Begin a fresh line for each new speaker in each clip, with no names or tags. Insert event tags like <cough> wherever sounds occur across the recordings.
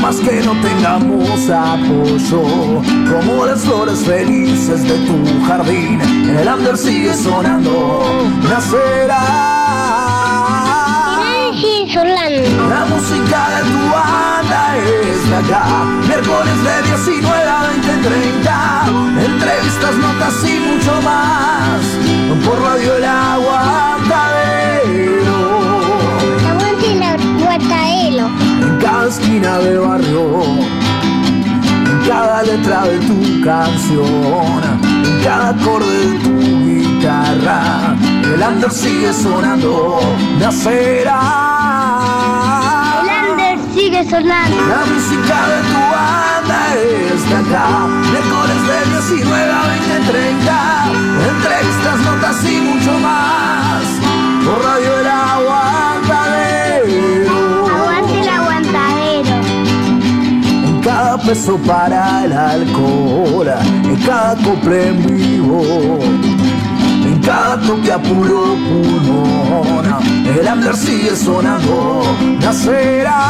más que no tengamos apoyo, como las flores felices de tu jardín, el under sigue sonando, nacerá. La música de tu banda es de acá, miércoles de 19 a 20, 30, entrevistas, notas y mucho más, por Radio El Aguantadero.
El.
En cada esquina de barrio, en cada letra de tu canción, en cada acorde de tu guitarra, el under sigue sonando, nacerá.
Sigue sonando.
La música de tu banda es de acá. Miércoles de 19 a 20, 30. Entrevistas, notas y mucho más. Por Radio El peso para el alcohol. En cada cople en vivo. En cada toque a puro pulmón. El under sigue sonando. Nacerá.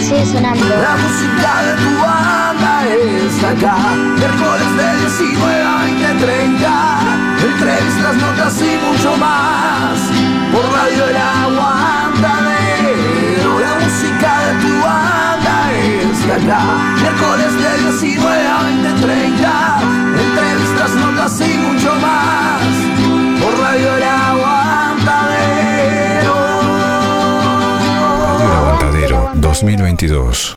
Sigue sonando.
La música de tu banda es acá. Miércoles de 19 a 20, 30. Entrevistas, notas y mucho más. Por Radio El Aguantadero. La música de tu banda acá. Miércoles de 19 a 20, 30. Entrevistas, notas y mucho más. Por Radio El
Aguantadero. 2022.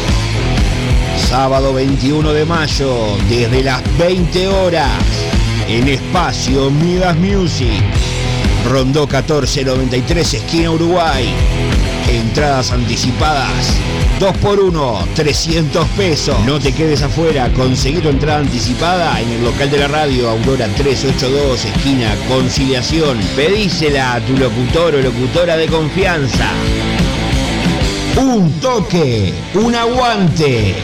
Sábado 21 de mayo, desde las 20 horas, en espacio Midas Music. Rondó 1493, esquina Uruguay. Entradas anticipadas. 2 por 1 300 pesos. No te quedes afuera, conseguí tu entrada anticipada en el local de la radio Aurora 382, esquina Conciliación. Pedísela a tu locutor o locutora de confianza. Un toque, un aguante.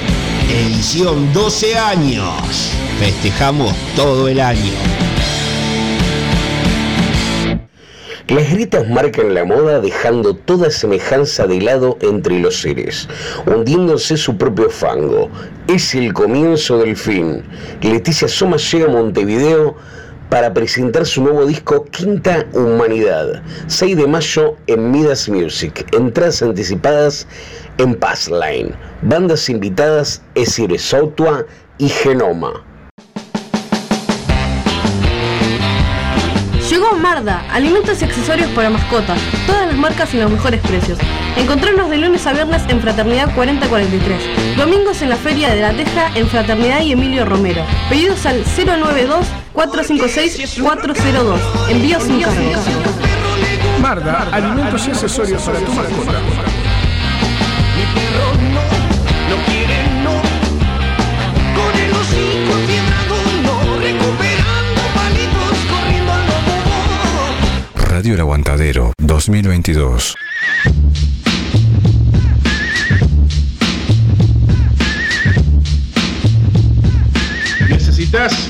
Edición 12 años. Festejamos todo el año.
Las grietas marcan la moda dejando toda semejanza de lado entre los seres, hundiéndose su propio fango. Es el comienzo del fin. Leticia Soma llega a Montevideo para presentar su nuevo disco Quinta Humanidad, 6 de mayo en Midas Music. Entradas anticipadas en Passline. Bandas invitadas Esire Sautua y Genoma.
Llegó Marda, alimentos y accesorios para mascotas, todas las marcas y los mejores precios. Encontrarnos de lunes a viernes en Fraternidad 4043, domingos en la Feria de la Teja en Fraternidad y Emilio Romero. Pedidos al 092-456-402. Envío sin cargo.
Marda, alimentos y accesorios para tu mascota.
Mi perro no, no quiere no. Con el hocico fiebrado no, recuperando palitos, corriendo al lobo.
Radio El Aguantadero 2022.
¿Necesitas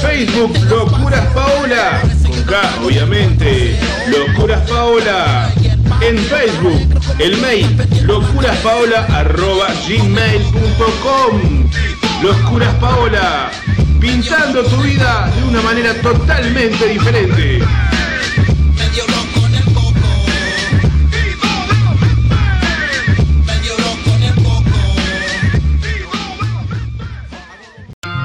Facebook Locuras Paola. Con K, obviamente. Locuras Paola. En Facebook, el mail locuraspaola.gmail.com Locuras Paola, pintando tu vida de una manera totalmente diferente.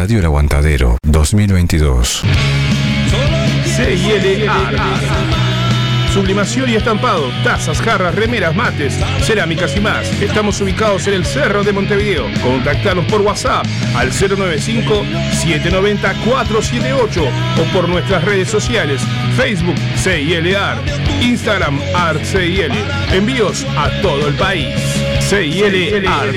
Radio El Aguantadero 2022.
CILA. Sublimación y estampado, tazas, jarras, remeras, mates, cerámicas y más. Estamos ubicados en el Cerro de Montevideo. Contactanos por WhatsApp al 095-790-478 o por nuestras redes sociales, Facebook CILAR, Instagram Art CIL. Envíos a todo el país. CIL Art.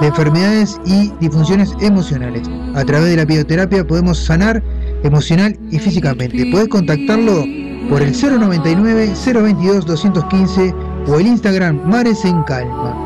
de enfermedades y disfunciones emocionales. A través de la bioterapia podemos sanar emocional y físicamente. Puedes contactarlo por el 099 022 215 o el Instagram Mares en Calma.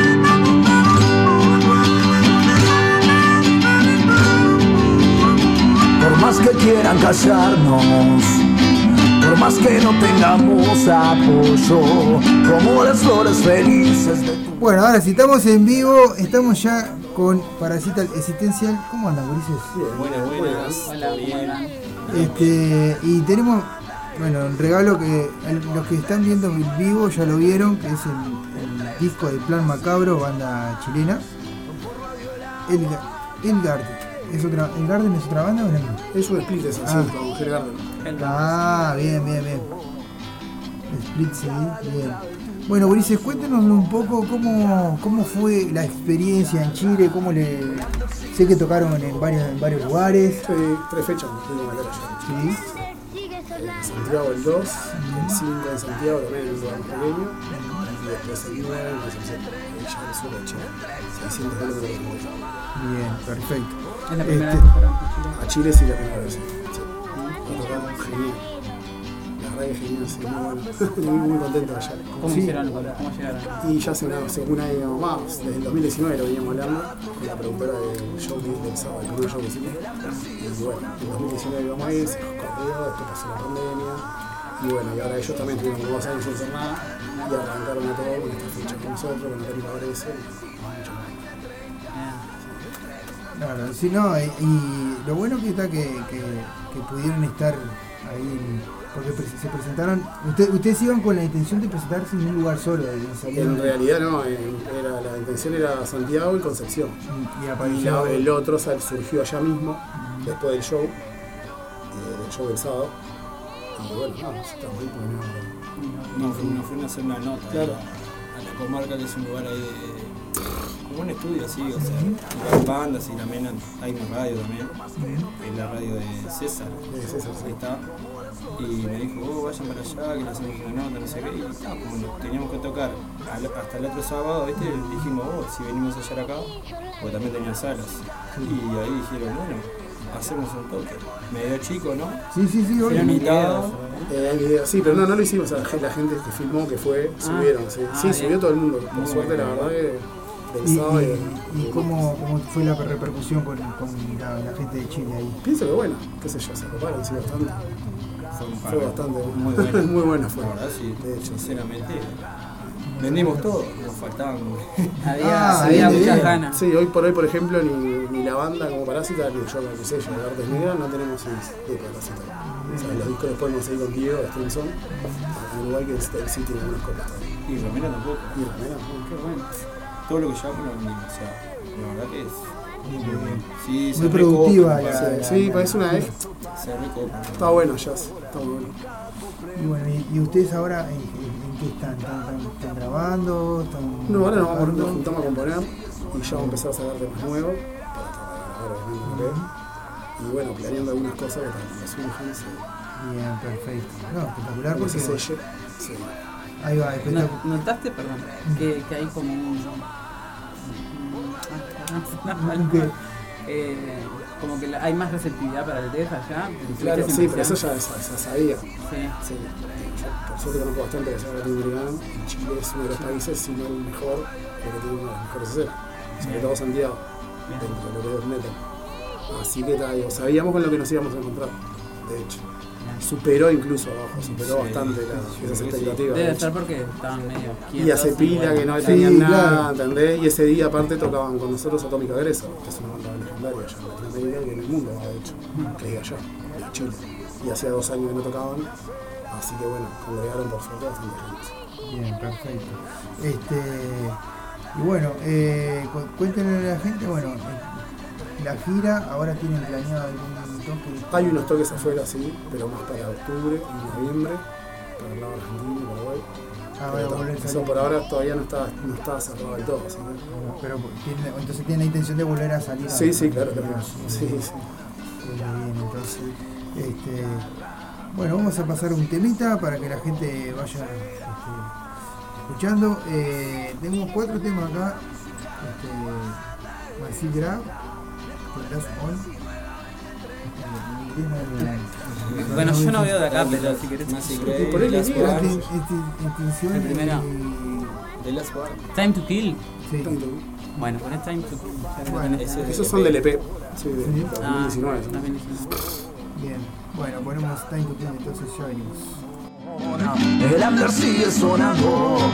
Más que quieran callarnos, por más que no tengamos apoyo, como las flores felices de tu
Bueno, ahora si estamos en vivo, estamos ya con Parasita Existencial. ¿Cómo andan, Ulises?
Buenas, buenas. Hola, bien.
Este, y tenemos, bueno, un regalo que los que están viendo en vivo ya lo vieron, que es el, el disco de Plan Macabro, banda chilena. El, el Garden. ¿Es otra, ¿El Garden es otra banda o es misma?
Es un split ese,
Ah.
sí, con Gerardo.
Ah, bien, bien, bien. Split sí, bien. Bueno, Ulises, cuéntenos un poco cómo, cómo fue la experiencia en Chile, cómo le... Sé que tocaron en, varios en varios lugares.
Sí, tres fechas allá.
Sí.
En Santiago el 2, el 5 en Santiago también lugar pequeño. Y después el 9 en Concepción. Ahí ya sur de Chile. 600 kilómetros de Chile.
Bien, perfecto.
Es la primera
Este,
vez que a Chile.
A Chile sí la primera vez. sí. La verdad que genial, sí, muy bueno. <laughs> muy, muy contento allá.
¿Cómo
Sí.
hicieron? ¿Cómo llegaron?
Y ya hace una, hace un año más, desde el 2019 lo veníamos hablando con la productora del show que del sábado, el primer show que hicimos. Y bueno, en 2019 íbamos a ir, se corrió, después pasó la pandemia. Y bueno, y ahora ellos también tuvieron dos años sin hacer nada y arrancaron a todo con esta fecha con nosotros, con y mucho más.
Claro, sí, no, y, y lo bueno que está que, que, que pudieron estar ahí, en- porque se presentaron, usted- ustedes iban con la intención de presentarse en un lugar solo, de
En realidad no, era, la intención era Santiago y Concepción.
y
Y
apareció
la- el otro sal- surgió allá mismo, después del show, eh, del show del sábado. Y bueno, no, no-
No, fuimos, fuimos a hacer una nota
Claro.
a, a la comarca, que es un lugar ahí de. como un estudio así, o sea, hay bandas y también hay una radio también, es la radio de César.
De César, sí.
Está. Y me dijo, oh, vayan para allá, que le hacemos una nota, no sé qué. Y está, como teníamos que tocar hasta el otro sábado, ¿viste? Dijimos, oh, si venimos a hallar acá, porque también tenía salas. Y ahí dijeron, bueno, hacemos un toque. Medio chico, ¿no?
Sí, sí, sí, obvio.
invitado.
Eh, videos, sí, pero no, no lo hicimos, la gente que filmó, que fue, subieron, sí,
Ah,
sí subió todo el mundo, por suerte la verdad que
Y,
y,
y- y cómo, cómo fue la repercusión con, con la, la gente de Chile ahí.
pienso que bueno, qué sé yo, se coparon, sí, bastante.
Fue,
bastante
muy bueno. <laughs>
muy buena fue.
La verdad, sí,
De hecho.
sinceramente. Vendimos todo, nos faltaban.
Había,
Ah, <laughs>
había
bien,
muchas
bien.
ganas.
Sí, hoy por hoy, por ejemplo, ni, la banda como Parásita, ni yo como sello de Artes Negras, no tenemos CDs de Parásita. O sea, los discos los podemos seguir con Diego, acá en Uruguay, que el sitio de algunas copias todavía.
Y Romero tampoco.
Y Romero,
Qué bueno. Todo lo que llevamos lo vendimos, o sea, la verdad que es. Muy bien. Sí,
Muy
se
productiva la-
sí,
la-
sí,
la-
parece una vez. Está bueno, Jazz, está muy bueno.
Y bueno, y, y ustedes ahora en, en- en qué están? ¿Están, están- están grabando? ¿Están
No, ahora nos, vamos, juntamos a componer y ya vamos a empezar a sacar temas nuevos Y bueno, planeando algunas cosas que para que surjan. Sí.
Bien, perfecto. No, espectacular
Porque se. Sí.
Ahí va,
No-
espectacular.
¿Notaste, perdón, que, que hay como un...
¿Qué?
Eh, como que la- hay más receptividad para el death allá.
Claro,
¿Tuviste
sí, pero eso ya, ya, ya sabía.
Sí.
Sí. Por suerte conozco bastante la escena latinoamericana y Chile es uno de los países, si no el mejor, porque tiene una de las mejores escenas. Sobre todo Santiago, dentro de lo que es metal. Así que ta, digo, sabíamos con lo que nos íbamos a encontrar, de hecho. Superó incluso abajo, superó
Sí,
bastante la-
sí,
esas expectativas. de
Debe
hecho.
ser porque estaban medio quietos.
Y hace pila
bueno,
que no tenían nada. ¿entendés? Y ese día aparte tocaban con nosotros Atómica Agresa, que es una banda legendaria allá en Latinoamérica y en el mundo, de hecho, que diga yo, de Chile. Y hacía dos años que no tocaban, así que bueno, congregaron por suerte bastante gente.
Bien, perfecto. Este, y bueno, eh, cu- cuéntenle a la gente, bueno, eh, la gira, ahora tienen planeado algún toque.
Hay unos toques afuera, sí, pero más para octubre y noviembre, para el lado argentino Paraguay.
Ah,
Pero
van a volver a
eso
salir.
por ahora todavía no está, no está cerrado del todo, que...
Pero entonces tienen la intención de volver a salir. a-
Sí, sí, claro, claro.
a-
Sí, sí.
Muy bien, entonces, este, bueno, vamos a pasar un temita para que la gente vaya este, escuchando. Eh, tenemos cuatro temas acá. Este, Grab,
Bueno, yo no veo de acá, pero si querés.
Más
por ahí
primero.
y-
The Last One.
Time to Kill.
sí.
Bueno, poné Time to Kill.
Bueno,
Esos son del EP, sí, de
Sí.
Ah,
2019. ¿no?
2019.
Bien, bueno, ponemos Time to Kill, entonces ya venimos.
El under sigue sonando.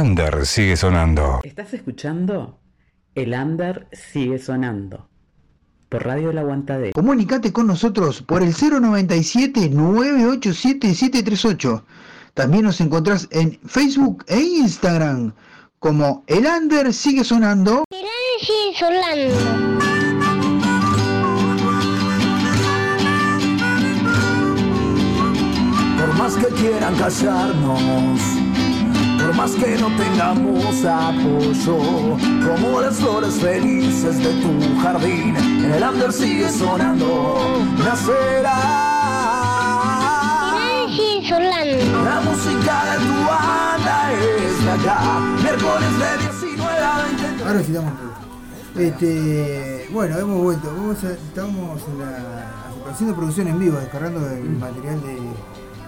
Under sigue sonando.
¿Estás escuchando? El under sigue sonando. Por Radio El Aguantadero.
Comunicate con nosotros por el 097-987-738. También nos encontrás en Facebook e Instagram como El Under sigue sonando.
sigue sonando.
Por más que quieran callarnos, por más que no tengamos apoyo, como las flores felices de tu jardín, el under sigue sonando, nacerá. La música de tu banda es de acá, miércoles de 19 a 20.
Ahora sí damos. Este, bueno, hemos vuelto. Vamos a- estamos en la, haciendo producción en vivo, descargando el material de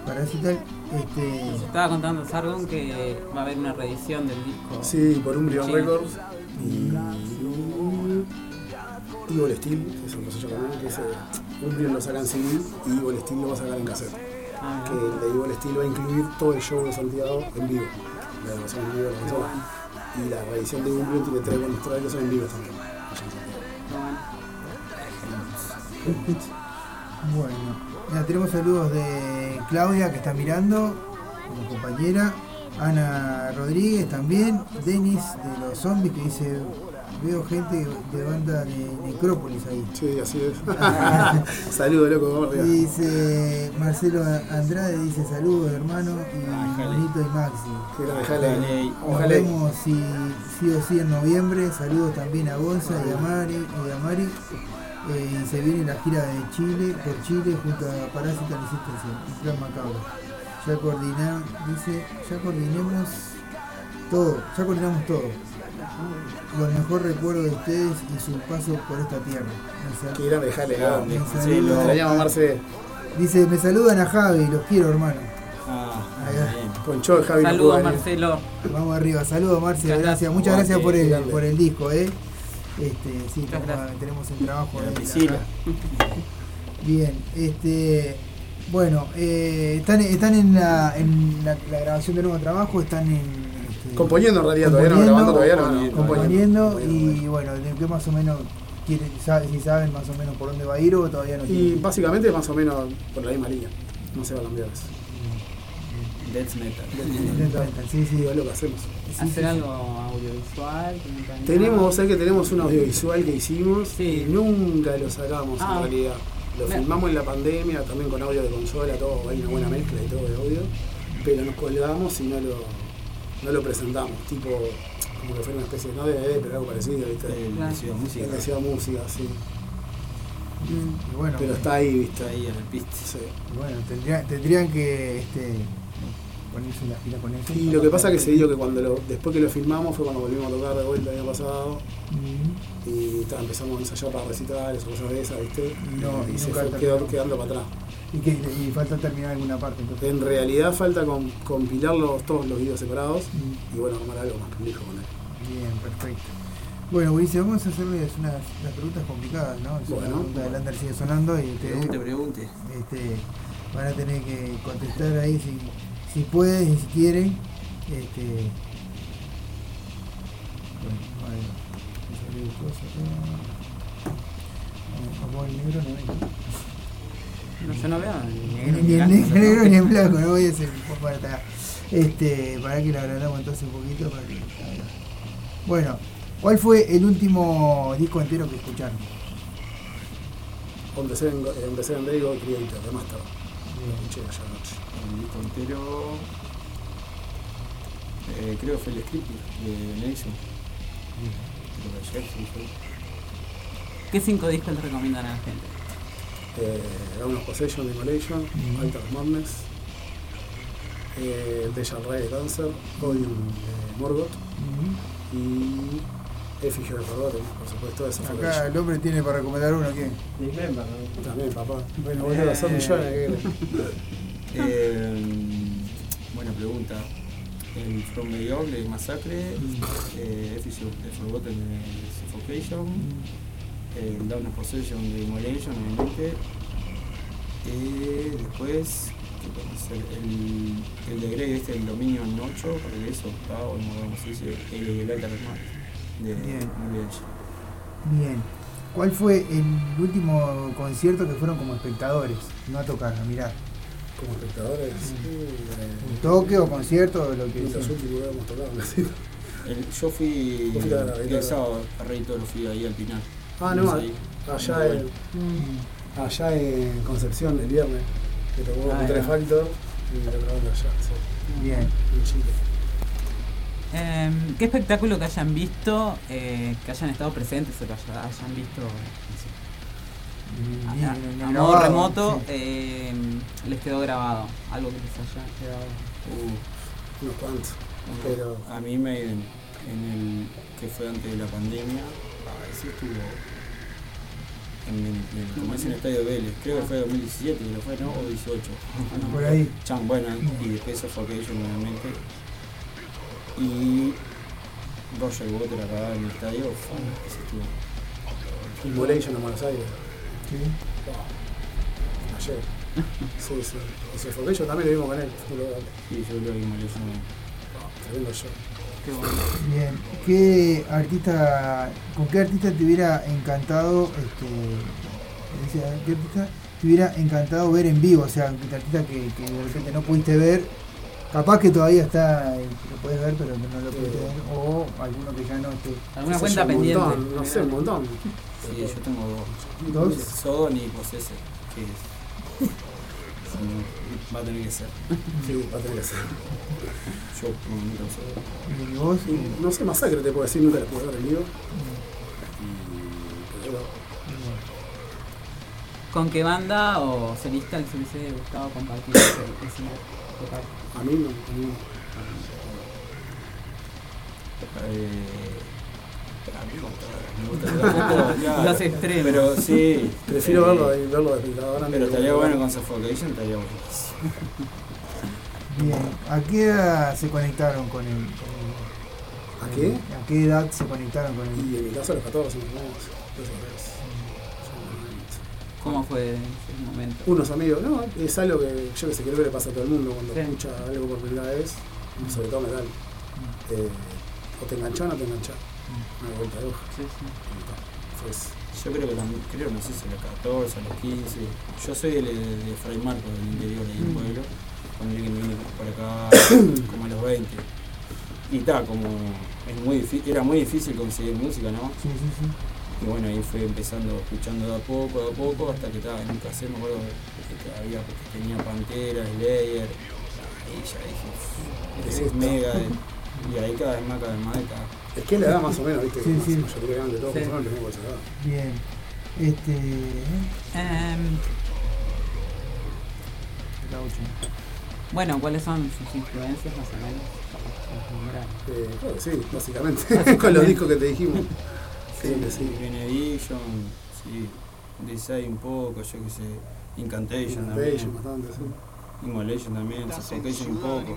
Parasital. Este,
Estaba contando Sargon que va a haber una reedición del disco.
Sí, por Umbrian
Sí.
Records y Evil Steel, que es un sello común, que ese Umbrian lo saca en CD y Evil Steel lo va a sacar en cassette.
Ah,
que el de Evil Steel va a incluir todo el show de Santiago en vivo, la grabación en vivo de la. Y la reedición de Umbrian tiene tres buenos tracks en vivo también.
bueno, mira, tenemos saludos de Claudia que está mirando, como compañera. Ana Rodríguez también. Denis de los zombies que dice. Veo gente de banda de Necrópolis ahí.
Sí, así es. <laughs> Saludos, loco, vamos arriba.
Dice Marcelo Andrade, dice saludos hermano y Bonito y Maxi.
Dejale.
Nos
Ojalá.
vemos si sí o sí en noviembre. Saludos también a Gonza y a Mari. Y a Mari. Eh, y se viene la gira de Chile, por Chile, junto a Parásita Resistencia, y Plan Macabro. Ya coordinamos, dice, ya coordinemos todo, ya coordinamos todo. Lo mejor recuerdo de ustedes y su paso por esta tierra.
Dejale, grande.
me
Sí, lo extrañamos, Marce.
Dice, me saludan a Javi, los quiero hermano.
Ah,
de Javi.
Saludos. Marcelo.
Vamos arriba, saludos
Muchas
gracias, muchas gracias por el, por el disco, eh. Este, sí,
gracias.
tenemos el trabajo
La
ahí
Priscila. <laughs>
Bien, este bueno, eh, están, están en, la, en la, la grabación de nuevo trabajo, están en este,
Componiendo en realidad, todavía no, grabando todavía no, no,
componiendo y bueno, de qué más o menos quieren, sabe- si saben más o menos por dónde va a ir o todavía no
Y
tienen.
básicamente más o menos por la misma línea. No se va a cambiar eso.
Death Metal.
Intentan, sí, sí.
Es lo que hacemos.
Hacer algo audiovisual.
Tenemos, sé que tenemos un audiovisual que hicimos
Sí.
y nunca lo sacamos
Ah.
en realidad. Lo
Bien.
filmamos en la pandemia, también con audio de consola, todo, hay una buena mezcla y todo de audio, pero nos colgamos y no lo, no lo presentamos, tipo como que fuera una especie de no DVD, pero algo parecido, ¿viste?
El
Claro.
De Música.
El música, sí.
Y bueno,
Pero está ahí, ¿viste?
Está ahí en el piste.
Sí.
bueno tendría- tendrían que este, ponerse la pila con eso.
Y lo que pasa que se dio que cuando lo, después que lo filmamos fue cuando volvimos a tocar de vuelta el año pasado
Mm.
y ta, empezamos a ensayar para recitales o cosas de esas, ¿viste?
No,
y
y
se
nunca
fue quedó- quedando para atrás.
Y, que, y falta terminar alguna parte. Entonces.
En realidad falta com- compilar los- todos los videos separados
Mm.
y bueno, armar algo más prolijo con él.
Bien, perfecto. Bueno, Ulises, vamos a hacerles unas, unas preguntas complicadas, ¿no? Es una
Bueno.
pregunta del Under sigue sonando y ustedes
Pregunte, pregunte.
este, van a tener que contestar ahí si, si pueden y si quieren. Este, bueno, negro no ve.
No, yo no veo ni
en
blanco,
negro ni en blanco, no voy a hacer un poco para atrás. Este, para que la agrandamos entonces un poquito. Para que. Bueno, ¿cuál fue el último disco entero que escucharon?
On the Seven, on the Seven Day God Creator, de Master. Ayer anoche.
El disco entero. Eh, creo que fue el script de Nelson.
¿Qué cinco discos le recomiendan a la gente?
Eh, of Possession, Demolition, Altar of Madness, eh, Deja Ray de Cancer, Odium de Morgoth y De Forgotten, por supuesto, esa fue
Acá
que
el hombre tiene para recomendar uno, ¿quién?
Dismember,
yo- También, papá. Bueno, boludo, son millones.
Eh, buena pregunta. El From Medieval de Masacre, eh, Effigy of the Forgotten de Suffocation, el Down of Possession de Immolation, obviamente. Eh, después. El, el de Grey, este, el dominio en 8, porque eso, octavo, no sé dice, el, Alta Hermano, de
Bien. Bien. ¿Cuál fue el último concierto que fueron como espectadores? No a tocar, a mirar.
Como espectadores.
Un toque o concierto o lo que
los últimos que hemos tocado.
El- yo fui
la
el sábado a Reitoro, fui ahí al final.
Ah, no,
ahí.
allá en, allá en Concepción el viernes, que tocó
Ah,
tres Factor y la grabando allá, sí.
Bien.
En Chile.
Em, ¿Qué espectáculo que hayan visto, eh, que hayan estado presentes o que haya- hayan visto no sé,
Bien,
a,
el
modo remoto
sí.
em, les quedó grabado? Algo que les haya quedado.
Uh,
Unos cuantos. Pero
A mí me en, en el que fue antes de la pandemia, ah, ese estuvo en, en, en- como es en el Estadio Vélez, creo que fue 2017, que lo fue, ¿no? O 18.
Por ahí.
Chan, bueno, y después eso fue aquello nuevamente. Y Roger Water acá en el estadio, fue, ese estuvo.
Immolation en Buenos Aires.
Sí.
Ayer. Sí, sí. Y se fue yo también lo vimos con él.
Sí, yo creo que Immolation
Tremendo show.
Qué bueno.
Bien. ¿Qué artista, con qué artista te hubiera encantado, este, qué artista te hubiera encantado ver en vivo? O sea, un artista que, que de repente no pudiste ver, capaz que todavía está, eh, lo puedes ver, pero que no lo pudiste ver, o alguno que ya no esté.
¿Alguna cuenta pendiente?
montón, no sé, un montón.
Sí, yo tengo dos.
¿Dos?
Sodon y Possessor, que es. sí, va a tener que ser.
Sí, va a tener que ser.
Yo no, nunca.
¿Y vos?
No sé, masacre te puedo decir, nunca la. Y, pero bueno,
¿Con qué banda o solista les hubiese gustado compartir ese escenario?
A mí no, a mí no.
Eh, a mí me gusta- me gusta todo, claro.
Los extremos.
Pero sí.
Prefiero
eh,
verlo, de- verlo antes
Pero estaría bueno con Suffocation, estaría buenísimo.
Bien. ¿A qué edad se conectaron con el-
¿A qué?
¿A qué edad se conectaron con el?
Y en mi caso a los 14 más
¿Cómo fue ese momento?
Unos amigos, no, es algo que yo que sé, creo que le pasa a todo el mundo cuando
Sí.
escucha algo por primera vez, sobre todo metal. Eh, o te enganchó o no te enganchó. Una vuelta de hoja.
Sí, sí.
Eso.
Yo creo que la, creo, no sé si a los 14, a los 15. Yo soy de, de Fray Marcos, del interior del
Mm.
pueblo. Cuando que me vine por acá <coughs> como a los 20. Y está, como es muy difí- era muy difícil conseguir música, ¿no?
Sí, sí, sí.
Y bueno, ahí fue empezando, escuchando de a poco, de a poco, hasta que estaba en un cassette, me acuerdo que había, porque tenía Pantera, Slayer, y ya dije,
¿Qué es
mega, y ahí cada vez más, cada vez más, cada
Es que la edad más o menos, viste,
Sí,
que
sí.
la mayoría grande de todos
Sí.
esa edad.
Bien. Este. Gaucho.
bueno, ¿cuáles son sus influencias más o menos?
Eh, creo que sí, básicamente.
Básicamente. <laughs>
Con los discos que te dijimos. Sí, que sí.
Benediction, sí, Desire un poco, yo qué sé, Incantation
Incantation,
también,
bastante, sí.
Immolation también, Suffocation un poco.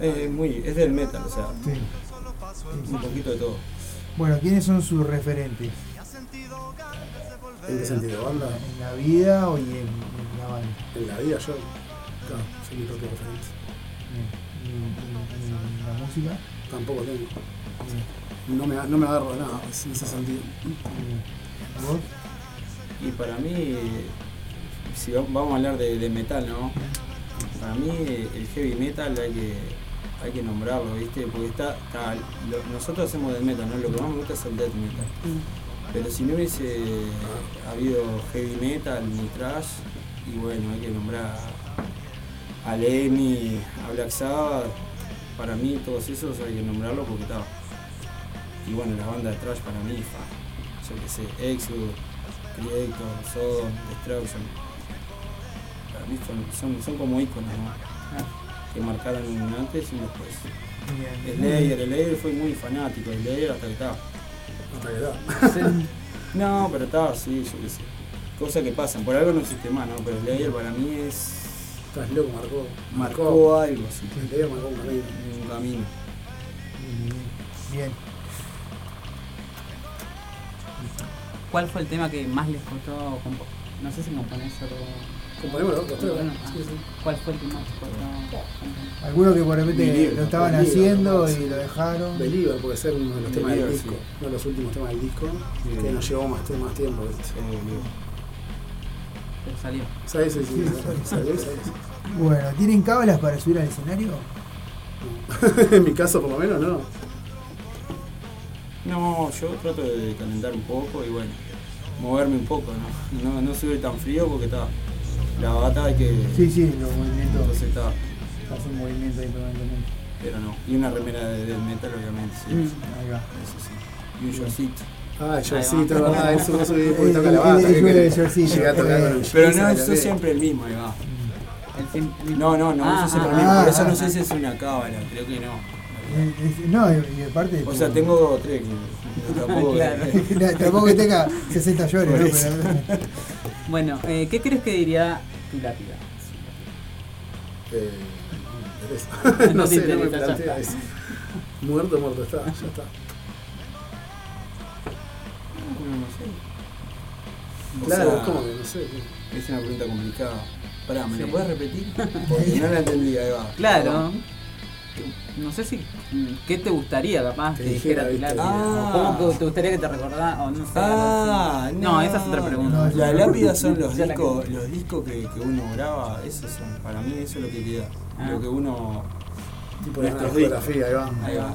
Eh, es muy, es del metal, o sea,
Sí.
un poquito de todo.
Bueno, ¿quiénes son sus referentes?
¿En qué sentido? ¿Banda?
¿En la vida o en, en la banda?
En la vida yo, claro, soy mi propio referente.
¿Y en, en- en la música?
Tampoco tengo.
Bien.
No me, no me agarro de nada en ese sentido.
Y para mí, si va- vamos a hablar de, de metal, ¿no? Para mí el heavy metal hay que, hay que nombrarlo, ¿viste? Porque está, está- lo- nosotros hacemos death metal, ¿no? Lo que más me gusta es el death metal. Pero si no hubiese habido heavy metal ni thrash, y bueno, hay que nombrar a, a Lemmy, a Black Sabbath, para mí todos esos hay que nombrarlo porque está. Y bueno, la banda de thrash para mí, fa, yo qué sé, Exodus, Creator, Sodom, Destruction. Para mí son, son, son como íconos, ¿no? Que marcaron un antes y un después.
Bien.
Slayer, Slayer fue muy fanático de Slayer hasta que estaba.
Hasta que da. <laughs>
No, pero estaba así, yo qué sé. Cosas que pasan, por algo no existe más, ¿no? Pero Slayer para mí es.
Estás loco, marcó.
marcó algo, sí.
El marcó un camino.
Un camino.
Bien.
¿Cuál fue el tema que más les costó componer? No sé si componés solo,
Componemos los tres, sí.
¿Cuál fue el que más cortó?
Algunos que por repente
Believer,
lo estaban
Believer,
haciendo
¿no?
y lo dejaron.
Believer puede ser uno de los temas del disco, uno de los últimos temas del disco, que nos llevó más, más tiempo.
Pero salió.
Sí, sí, sí, salió, salió.
Bueno, ¿tienen cábalas para subir al escenario? <laughs>
en mi caso, por lo menos, no.
No, yo trato de calentar un poco y bueno, moverme un poco, ¿no? No, no subir tan frío porque está. La bata hay que.
Sí, sí, los movimientos.
Entonces está.
Hacen movimiento ahí permanentemente.
Pero no. Y una remera de metal, obviamente, sí.
Mm, ahí va.
Eso sí. Y un shortcito.
Ah, shortcito,
va.
es verdad, eso no subí porque
El-
toca la bata.
el-
¿qué
el-
querés?
el shortcito,
Llegué a tocar con el
Pero no
también.
siempre el mismo, ahí va.
El
No, no, no
Ah,
uso siempre
ah,
el mismo. Por
ah,
eso no
ah,
sé
ah.
si es una cábala, creo que no.
No, y y aparte.
O sea, tengo tres <laughs> que tampoco.
Claro. <laughs>
No, Tampoco que tenga 60 llores, <laughs> ¿no? Pero-
Bueno, eh, ¿qué crees que diría tu lápida?
Eh, no interesa.
No te
sé, no me
interesa, ya
plantea
está.
eso. Muerto, muerto está, ya está.
No, no sé. O
Claro,
sea,
es como que no sé.
Es una pregunta complicada. Pará, ¿me
Sí.
lo puedes repetir? Porque no la entendí, ahí va.
Claro. No sé si. ¿Qué te gustaría, capaz,
Que
que
dijera,
lápida?
Ah.
¿Cómo te- te gustaría que te recordara? O no sé.
Ah, no,
no, esa es otra pregunta.
No,
La lápida son los discos,
que-
los discos que, que uno graba, esos son, para mí eso es lo que queda.
Ah.
Lo que uno.
Tipo de una
nuestros
fotografía, ahí va.
Ahí va.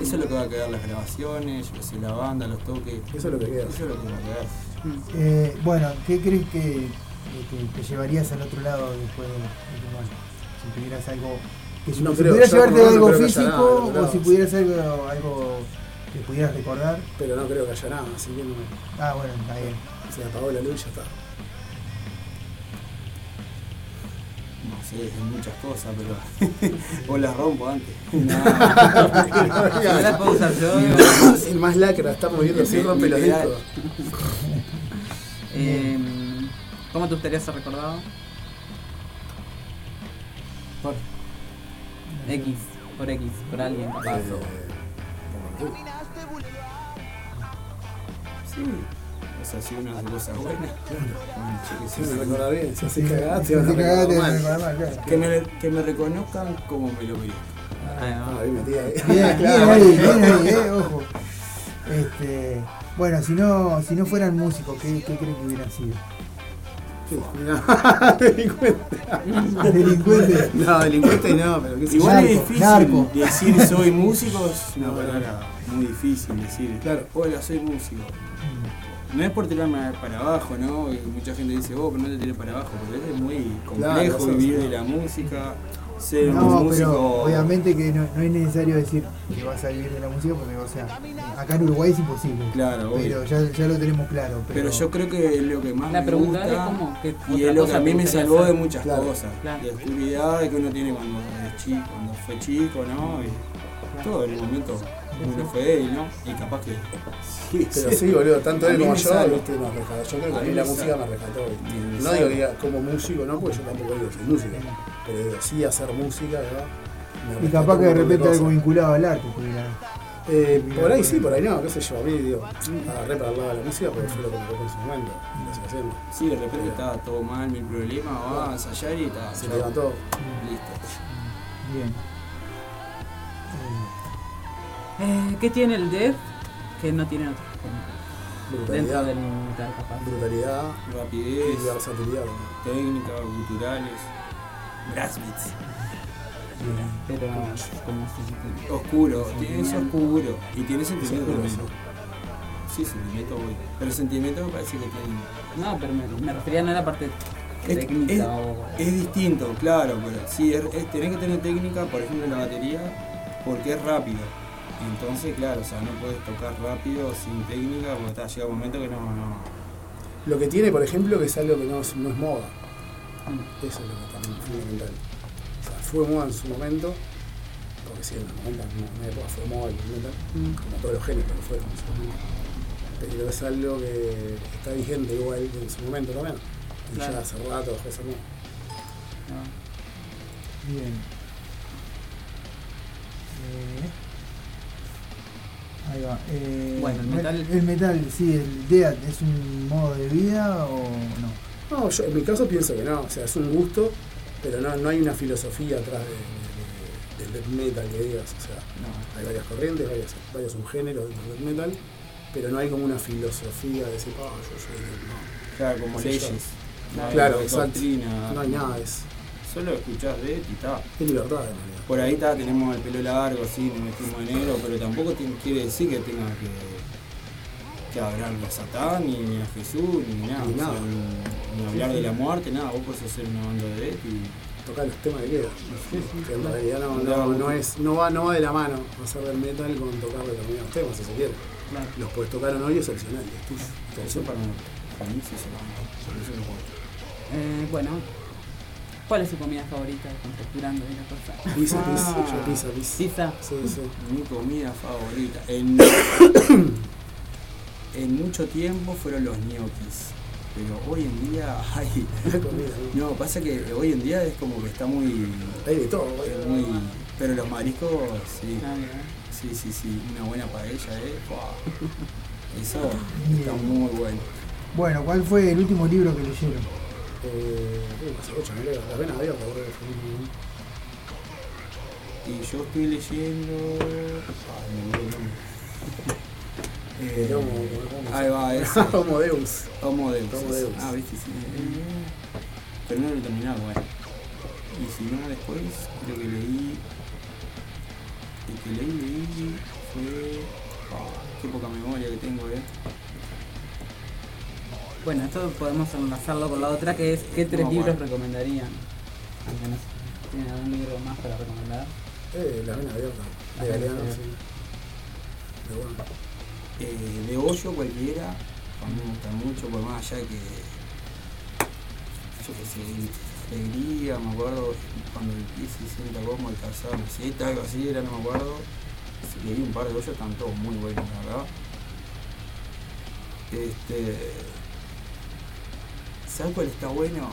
Eso es lo que va a quedar las grabaciones, yo sé, la banda, los toques.
Eso es lo que queda.
Eso es lo que va a quedar.
Eh, bueno, ¿qué crees que, que te llevarías al otro lado después de, de tu muerte? Si tuvieras algo. Que si,
No
si
creo,
pudieras llevarte algo
no nada
físico o si pudieras algo, algo que pudieras recordar.
Pero no creo que haya nada, así que no.
Ah, bueno, está bien.
Se apagó la luz y ya está.
No sé, hay muchas cosas, pero. <laughs> o las rompo antes. <laughs>
No las puedo usar yo.
El más lacra, está moviendo así, rompe los discos.
Eh, ¿Cómo te gustaría ser recordado? Por X, por X, por alguien capaz.
Eh,
Sí. O sea, si. Bueno, che, que
Si me
sí.
recordar bien, si haces cagada, te
Si
van a
te cagaste,
recordar
te
mal.
recordás mal, claro.
Que me, que me reconozcan como me lo merezco.
Ahí.
Ah, bien <laughs> metida ahí.
Bien, ahí, bien ahí, eh, <laughs> ojo. Este, bueno, si no, si no fueran músicos, ¿qué, qué creen que hubieran sido? <laughs>
Delincuente.
Delincuente.
No, delincuente no, pero qué sé.
Igual es
Narco,
difícil
narco.
decir soy músico, es una palabra muy difícil decir.
Claro.
Hola, soy músico. No es por tirarme para abajo, ¿no? Mucha gente dice, oh, pero no te tires para abajo, porque es muy complejo
Claro,
vivir de la música, ser un
No,
músico.
pero obviamente que no, no es necesario decir que vas a vivir de la música porque, o sea, acá en Uruguay es imposible.
Claro,
Pero ya, ya lo tenemos claro. Pero,
Pero yo creo que es lo que más
La
me
pregunta
gusta
es cómo, qué
y es lo que a mí me salvó de
hacer.
muchas
Claro,
cosas.
claro.
De oscuridad que uno tiene cuando es chico, cuando fue chico, ¿no? Y todo en el momento uno fue él, ¿no? Y capaz que sí,
Pero sí, boludo, tanto él como yo, viste, nos rescató. Yo creo que
A mí
la música me rescató. No digo que como músico, no, porque yo tampoco digo que soy músico. Pero digo, sí hacer música, ¿verdad? Me
y capaz que de repente algo vinculado al arte.
Eh, por ahí sí, por ahí no, qué sé yo, a mí digo, agarré para el lado de la música porque fue lo que me tocó en su momento. Y lo sigo haciendo.
Sí, de repente estaba todo mal, mil problemas, va a ensayar y está.
Se levantó.
Listo.
Bien.
Eh, ¿Qué tiene el dev que no tiene? Dentro
Brutalidad,
del
brutalidad
Rapidez,
y versatilidad. ¿no?
técnica, culturales, brass beats.
Pero, como si
Oscuro, tiene eso oscuro y tiene sentimiento también. Sí, sentimiento voy. Pero sentimiento me parece que tiene.
No, pero me, me refería no a la parte
Es,
técnica
es-
o.
es distinto, claro, pero sí, es, es- tenés que tener técnica, por ejemplo, en la batería, porque es rápido. Entonces, claro, o sea, no puedes tocar rápido sin técnica, porque está, llega un momento que no, no.
Lo que tiene, por ejemplo, que es algo que no es, no es moda. Eso es lo que también es fundamental. O sea, fue moda en su momento, porque sí, en los 90, en una época fue moda el metal,
Mm.
como todos los géneros que fueron en su momento. Pero es algo que está vigente igual que en su momento también. Y
Claro.
ya hace rato dejó de ser moda.
no.
Bien. Eh, ahí va. Eh,
Bueno, el metal-
El metal, sí, el DEAT, ¿es un modo de vida o no?
No, yo en mi caso pienso que no, o sea, es un gusto, pero no, no hay una filosofía atrás de, de- de- del death metal que digas, o sea, hay varias corrientes, varios, varios subgéneros del death metal, pero no hay como una filosofía de decir, ah, yo soy death", no.
Claro, como leyes. No
Claro, exacto.
doctrina.
No hay nada de eso.
Solo escuchás de y está.
Es libertad, en.
Por ahí está, tenemos el pelo largo, sí, nos metimos en negro, pero tampoco quiere decir que tenga que, que hablarle a Satán, ni, ni a Jesús, ni nada.
Ni
o sea,
nada.
Ni, hablar de la muerte, nada. Vos podés hacer una banda de death y
tocar los temas que quieras. Que en realidad no,
Claro.
no, no es, no, va, no va de la mano hacer del metal con tocar determinados temas, si se quiere. Los puedes tocar o no y es opcional.
Eso para, para mí sí se puedo.
Eh, bueno, ¿cuál es su comida favorita? Conjecturando de la cosa.
Pizza, pizza,
Ah.
yo pizza, pizza.
Pizza.
Sí, sí.
Mi comida favorita. En, <coughs> en mucho tiempo fueron los gnocchis. Pero hoy en día <laughs> hay. No, pasa que hoy en día es como que está muy.
Hay de todo,
es muy Pero los mariscos, sí.
Ah.
Sí, sí, sí. Una buena paella, eh. <laughs> Eso está muy bueno.
Bueno, ¿cuál fue el último libro que leyeron?
Eh, no. Las venas abiertas, boludo.
Y yo estoy leyendo. Ay, me olvidé el nombre. Eh,
Homo- Homo-
ahí va, <laughs> ese.
Homo Deus.
Homo Deus.
Homo
ese.
Deus.
Ah, viste, sí. Pero no lo he terminado, bueno. Y si no, después creo que leí. El que leí, leí fue. ah, qué poca memoria que tengo, eh.
Bueno, esto podemos enlazarlo con la otra que es ¿qué tres
No,
libros
bueno.
recomendarían? Al menos, ¿Tienen algún libro más para recomendar?
Eh, las venas abiertas.
Las
De Galeano, sí. Pero bueno.
Eh, de hoyo cualquiera, a mí me gusta mucho, por más allá que. Yo qué sé, alegría, me acuerdo cuando el sienta como el calzado, meseta, algo así era, no me acuerdo. Leí un par de hoyos, están todos muy buenos, la verdad. Este. ¿Sabes cuál está bueno?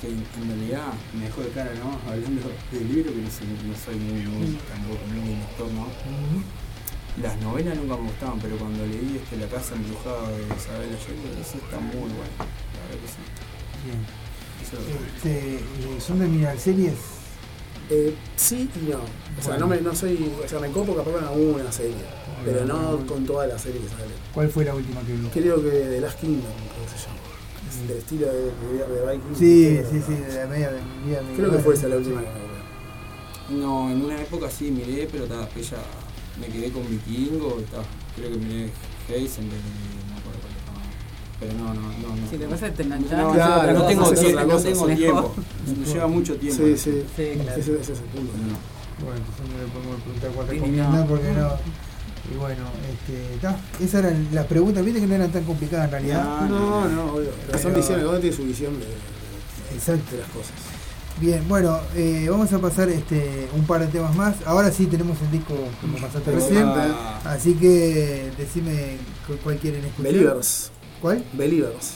Que en, realidad me dejó de cara, ¿no? <laughs> Hablando del libro, que no, soy, no soy muy, muy, muy lector, ¿no? Las novelas nunca me gustaban, pero cuando leí este, La casa embrujada de Isabel Allende, eso está muy bueno. La verdad que sí.
Bien. Este, ¿Son de mirar series?
Eh, sí y no. O sea, no, me, no soy. O sea, me copo capaz con alguna serie. Pero no con toda la serie que sale.
¿Cuál fue la última que vio?
Creo que The Last Kingdom, creo que se llama. Es del estilo de, de, de Viking.
Sí, sí, sí, de la media de mi vida.
Creo que fue esa la última que.
No, en una época sí miré, pero después ya me quedé con Vikingo, ta, creo que miré Heisenberg, no me acuerdo cuál estaba. Pero no, no, no. no.
Si te pasa te enganchás.
No,
Claro,
no, no
no,
tengo,
haces
tiempo, no
cosa,
tengo tiempo. Me lleva mucho tiempo.
Sí, sí.
Sí, claro.
Ese, ese es el punto.
Bueno, entonces no le podemos preguntar cuál recomendar
no.
porque no. Y bueno, este, ta, esas eran las preguntas, viste que no eran tan complicadas en realidad.
No, no, obvio. Pero son visiones, cada uno tiene su visión de, de-
Exacto.
de las cosas.
Bien, bueno, eh, vamos a pasar este un par de temas más. Ahora sí tenemos el disco que me pasaste recién.
Ah.
Así que decime cu- cuál quieren escuchar.
Believers.
¿Cuál?
Believers.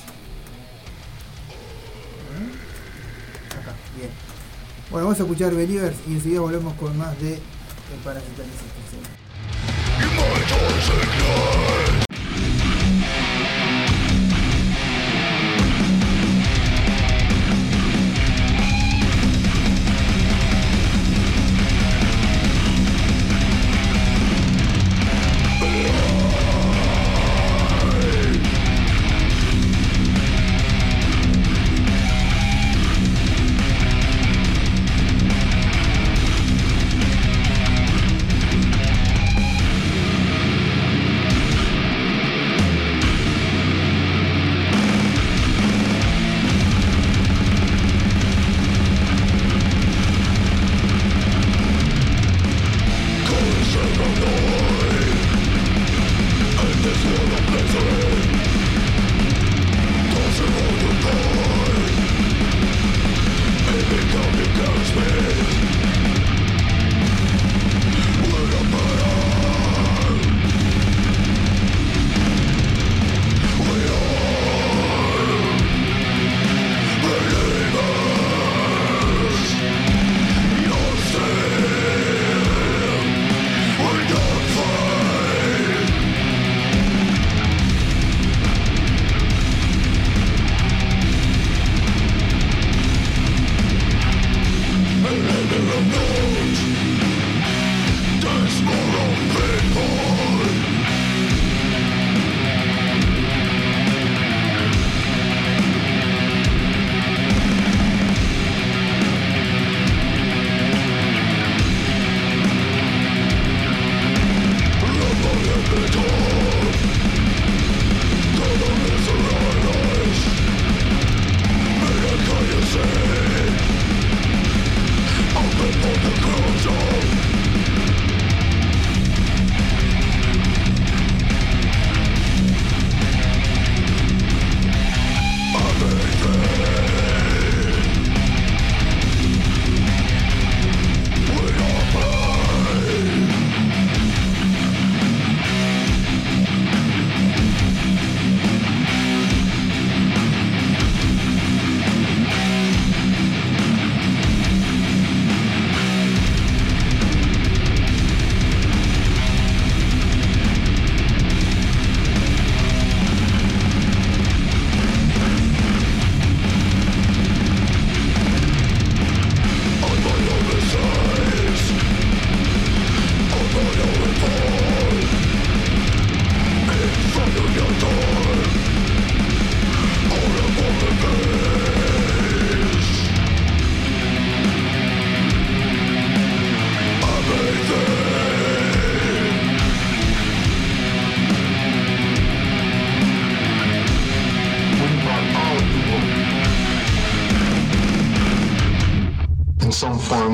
Acá, bien. Bueno, vamos a escuchar Believers y enseguida volvemos con más de El Parasitalis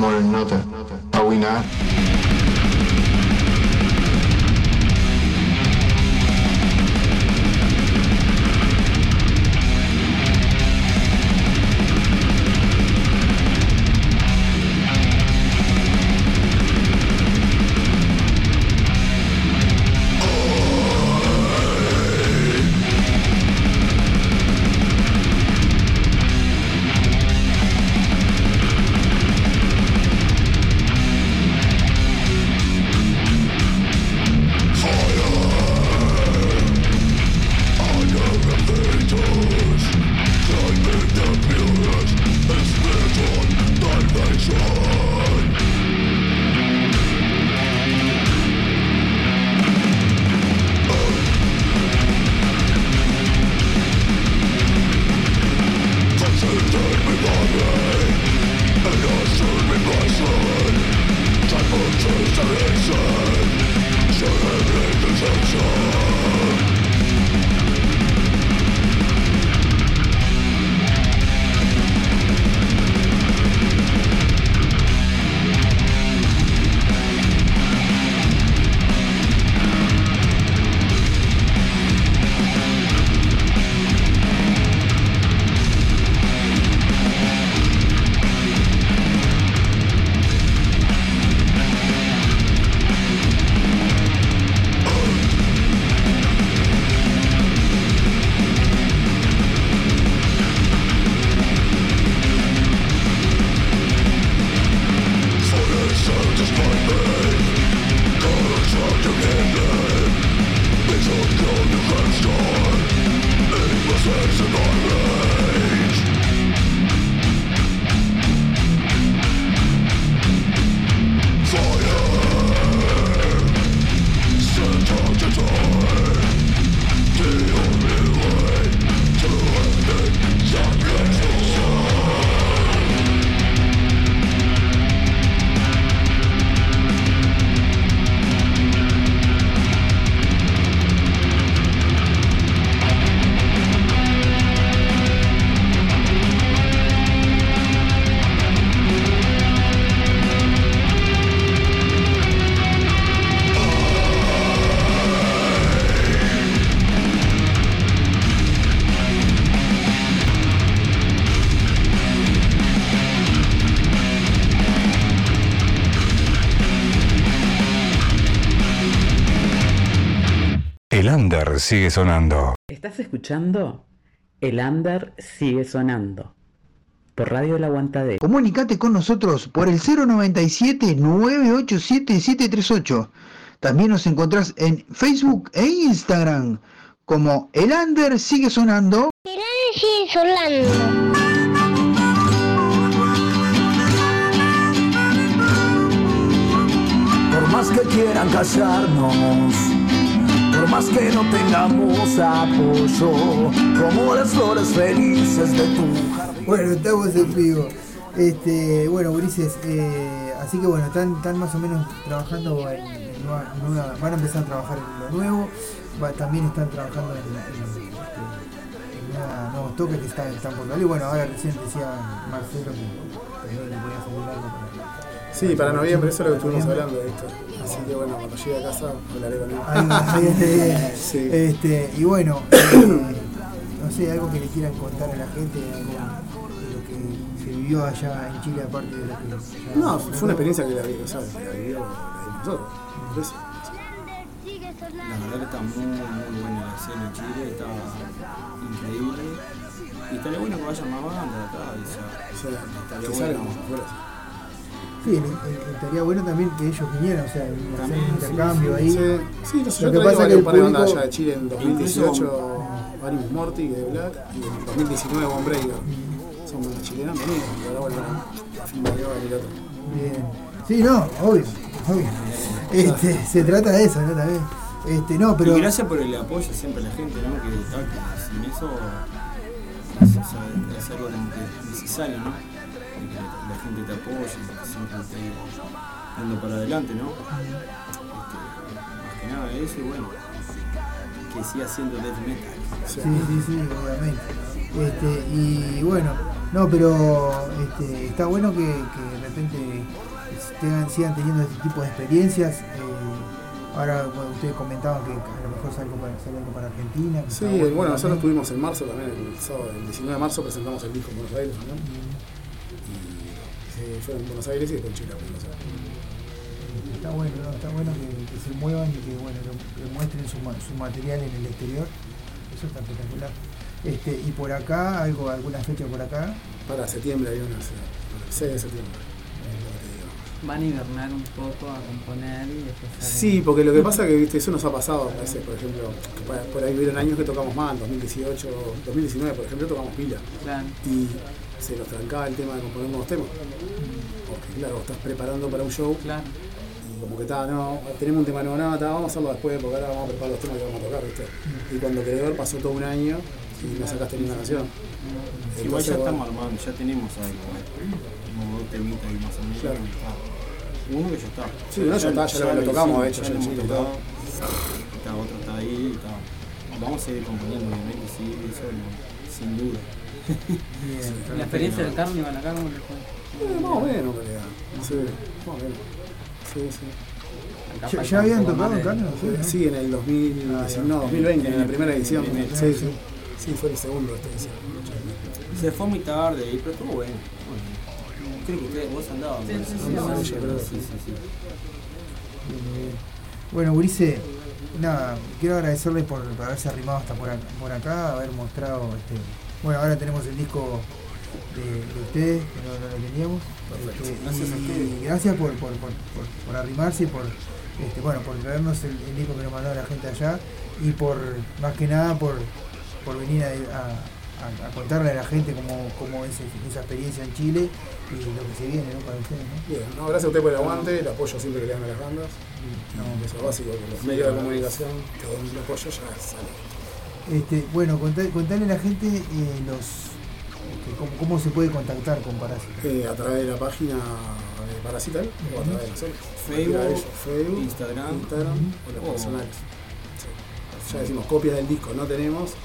one another.
Sigue sonando.
¿Estás escuchando? El under sigue sonando. Por Radio El Aguantadero.
Comunicate con nosotros por el 097-987-738. También nos encontrás en Facebook e Instagram como El Under sigue sonando.
El sigue sonando.
Por más que quieran callarnos, por más que no tengamos apoyo, como las flores felices de tu jardín.
Bueno, estamos en vivo. Este, bueno, Ulises, eh, así que bueno, están, están más o menos trabajando en, en nueva- nueva- van a empezar a trabajar en lo nuevo, va- también están trabajando en, en, este, en nueva- nuevos toques que están, están por salir. Bueno, ahora recién decía Marcelo que también le podía salir algo para.
Sí, para noviembre, eso es lo que estuvimos hablando de esto. Así que bueno, cuando llegue a casa hablaré con él.
Ahí, ahí, ahí, <laughs>
Sí.
este, y bueno, eh, no sé, algo que le quieran contar a la gente, algo de lo que se vivió allá en Chile, aparte de lo que. ya-
No, fue una experiencia que la vi, o sea, la vivió nosotros.
La verdad que está muy, muy buena la escena en Chile, está increíble. Y estaría bueno que vaya más banda acá, o sea, estaría bueno.
Sí, estaría bueno también que ellos vinieran, o sea, hacer un
sí,
intercambio
sí,
ahí.
sí. Sí, no sé,
lo
yo
que pasa es que el
par de bandas
público.
allá de Chile en 2018, Various Morty de Black y en 2019 Bomb Breaker. Son bandas chilenas, y ahora vuelven a filmar el otro.
Bien. Sí, no, obvio, obvio. Este, se trata de eso, ¿no? También. Este, no, pero.
Y gracias por el apoyo siempre a la gente, ¿no? Que, sin eso es, o sea, es algo necesario, ¿no? La, gente te apoye, que siempre esté dando para adelante, ¿no? Este, más que nada eso y bueno, que siga siendo death metal.
Sí, sí, sí, obviamente. Este, y bueno, No, pero este, está bueno que, que de repente tengan, sigan teniendo este tipo de experiencias. eh, ahora bueno, ustedes comentaban que a lo mejor salgo para, algo para Argentina.
Sí, bueno, nosotros estuvimos en marzo también, el sábado, el 19 de marzo presentamos el disco en Buenos Aires también. Eh, fue en Buenos Aires y después en Chile. en Buenos Aires.
Está bueno, ¿no? está bueno que, que se muevan y que, bueno, que, que muestren su, su material en el exterior. Eso está espectacular. Este, y por acá, algo, alguna fecha por acá.
Para septiembre hay una, el 6 de septiembre.
Van a hibernar un poco a componer y después.
Sí, porque lo que pasa es que viste, eso nos ha pasado a veces, por ejemplo, por- por ahí hubieron años que tocamos más, en 2018, 2019 por ejemplo tocamos pila.
Claro.
Y se nos trancaba el tema de componer nuevos temas. Porque claro, estás preparando para un show. Y como que está, no, tenemos un tema nuevo, no, ta, vamos a hacerlo después porque ahora vamos a preparar los temas que vamos a tocar, ¿viste? Y cuando ver pasó todo un año y no sacaste ni una canción.
Igual ya
Entonces,
estamos armando, ya tenemos algo. Como dos temitas ahí más o menos.
Claro.
está. Uno que ya está.
Sí, uno ya está, ya lo- lo tocamos, de hecho,
ya lo hemos tocado. Está, otro está ahí, está. Vamos a seguir componiendo, obviamente, sí, eso no, sin duda.
La experiencia del carnival acá, ¿cómo le fue?
Eh, más o menos, en realidad. Sí, más o menos. Sí, sí.
¿Ya, ya habían tocado en Carlos? Sí, ¿no?
Sí, en el 2000,
Ah,
no, 2020, en la primera edición.
Sí,
Sí,
sí.
fue el segundo esta edición.
Se fue muy tarde, ahí, pero estuvo bueno. Creo que ustedes, vos andabas.
Sí, sí, sí.
Bueno, Gurice, nada, quiero agradecerle por, por haberse arrimado hasta por acá, por acá, haber mostrado, este, bueno, ahora tenemos el disco de, de ustedes, que no, no lo teníamos.
Perfecto.
este,
Gracias a
y gracias por, por, por, por, por arrimarse y por, este, bueno, por traernos el, el disco que nos mandó la gente allá y por, más que nada, por, por venir a, a- a contarle a la gente cómo, cómo es esa experiencia en Chile y lo que se viene ¿no? para ustedes. ¿no?
Bien, no, gracias a usted por el aguante, el apoyo siempre que le dan a las bandas. No, eso es básico, que los medios de comunicación te den el apoyo ya sale.
Este, bueno, contale a la gente eh, los este, cómo, cómo se puede contactar con Parásito.
Eh, a través de la página de Parasital o a través de nosotros.
Facebook, Instagram.
Instagram o los
Oh.
personales. Sí. Ya decimos, copias del disco no tenemos, eh,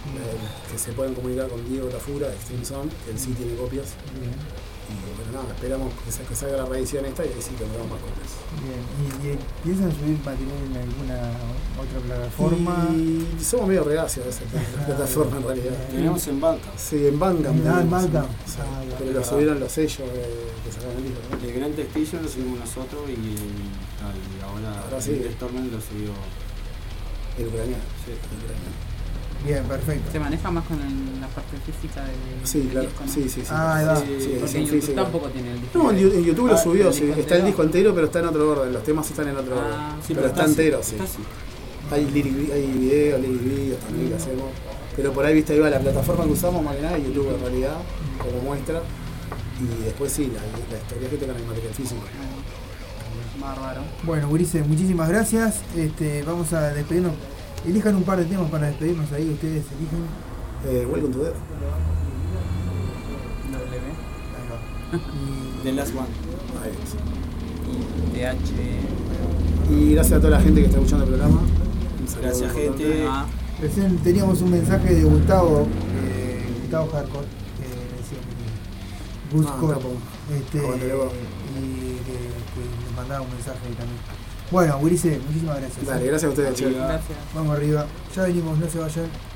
que se pueden comunicar con Diego Tafura de Extreme Sound, que él sí tiene copias. Bueno, nada, esperamos que, sa- que salga la reedición esta y ahí sí tendremos más copias.
Bien, ¿y, y piensan subir material en alguna otra plataforma?
Y somos medio reacios a esa plataforma en realidad.
Tenemos en banca.
Sí, en Bandcamp.
Ah, en Bandcamp.
sí.
Ah.
Pero lo subieron los sellos de- que sacaron el. ¿no?
El Gran Textillo lo subimos nosotros y ahora,
Ahora sí.
el Stormen lo subió.
El ucraniano.
Sí.
El ucraniano.
Bien, perfecto.
Se maneja más con el- la parte física del,
Sí, claro.
disco, ¿no?
Sí, sí, sí.
Ah, va.
Sí,
Sí,
sí,
Porque
sí,
en YouTube
físico.
tampoco tiene el disco.
No, en, YouTube lo
Ah,
subió,
el
sí. Está el disco entero, pero está en otro orden. Los temas están en otro orden.
Ah,
pero, está,
así,
entero, sí.
está así.
Hay, lyric hay videos, lyric videos también que hacemos. Pero por ahí, viste, ahí va la plataforma que usamos, más que nada, YouTube en realidad, como muestra. Y después sí, la, la historia que tengan el material físico.
Bárbaro.
Bueno, Gurice, muchísimas gracias. Este, vamos a despedirnos. Elijan un par de temas para despedirnos ahí, ustedes elijan.
Eh, Welcome to Death.
W.
The Last One.
Y TH.
Y gracias a toda la gente que está escuchando el programa.
Gracias, gente.
Ah,
Recién teníamos un mensaje de Gustavo, eh, Gustavo Hardcore, que decía que Gus
Ah, capo.
este, y que, que nos mandaba un mensaje ahí también. Bueno, Gurice, muchísimas gracias.
Dale, gracias a ustedes,
gracias.
Vamos arriba. Ya venimos, no se vayan.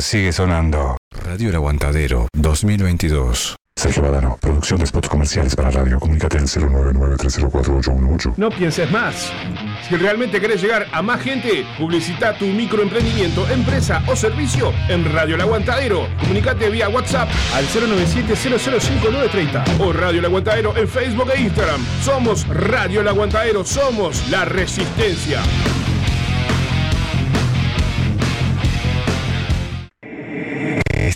Sigue sonando. Radio El Aguantadero 2022.
Sergio Badano, producción de spots comerciales para radio. Comunícate al 099-304-818.
No pienses más. Si realmente querés llegar a más gente, publicita tu microemprendimiento, empresa o servicio en Radio El Aguantadero. Comunicate vía WhatsApp al 097-005930 o Radio El Aguantadero en Facebook e Instagram. Somos Radio El Aguantadero, somos la resistencia.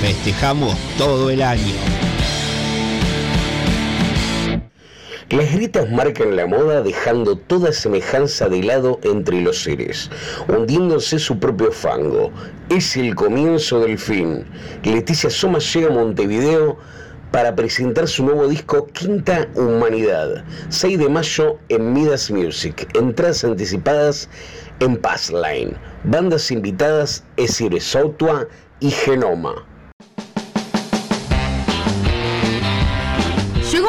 Festejamos todo el año.
Las grietas marcan la moda dejando toda semejanza de lado entre los seres, hundiéndose su propio fango. Es el comienzo del fin. Leticia Soma llega a Montevideo para presentar su nuevo disco Quinta Humanidad, 6 de mayo en Midas Music. Entradas anticipadas en Passline. Bandas invitadas Esire Sautua y Genoma.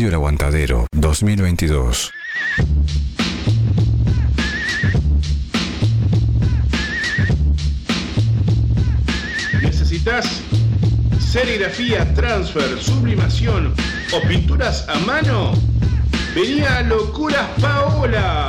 Radio El Aguantadero 2022.
¿Necesitas serigrafía, transfer, sublimación o pinturas a mano? Venía a Locuras Paola.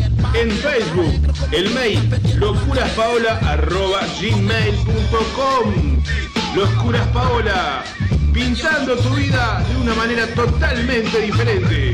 En Facebook, el mail locuraspaola.gmail.com Locuras Paola, pintando tu vida de una manera totalmente diferente.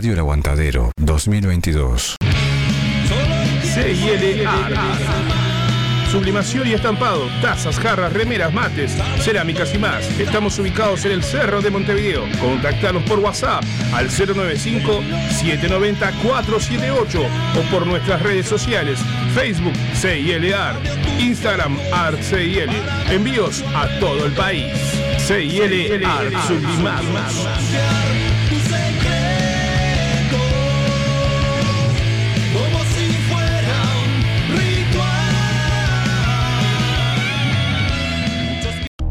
Radio El Aguantadero 2022.
CILA. sublimación y estampado, tazas, jarras, remeras, mates, cerámicas y más. Estamos ubicados en el Cerro de Montevideo. Contactanos por WhatsApp al 095-790-478 o por nuestras redes sociales, Facebook CIL Art, Instagram Art CIL. Envíos a todo el país. CIL Art Sublimados.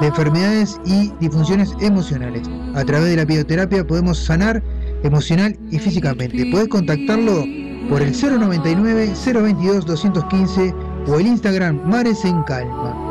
de enfermedades y disfunciones emocionales. A través de la bioterapia podemos sanar emocional y físicamente. Puedes contactarlo por el 099 022 215 o el Instagram Mares en Calma.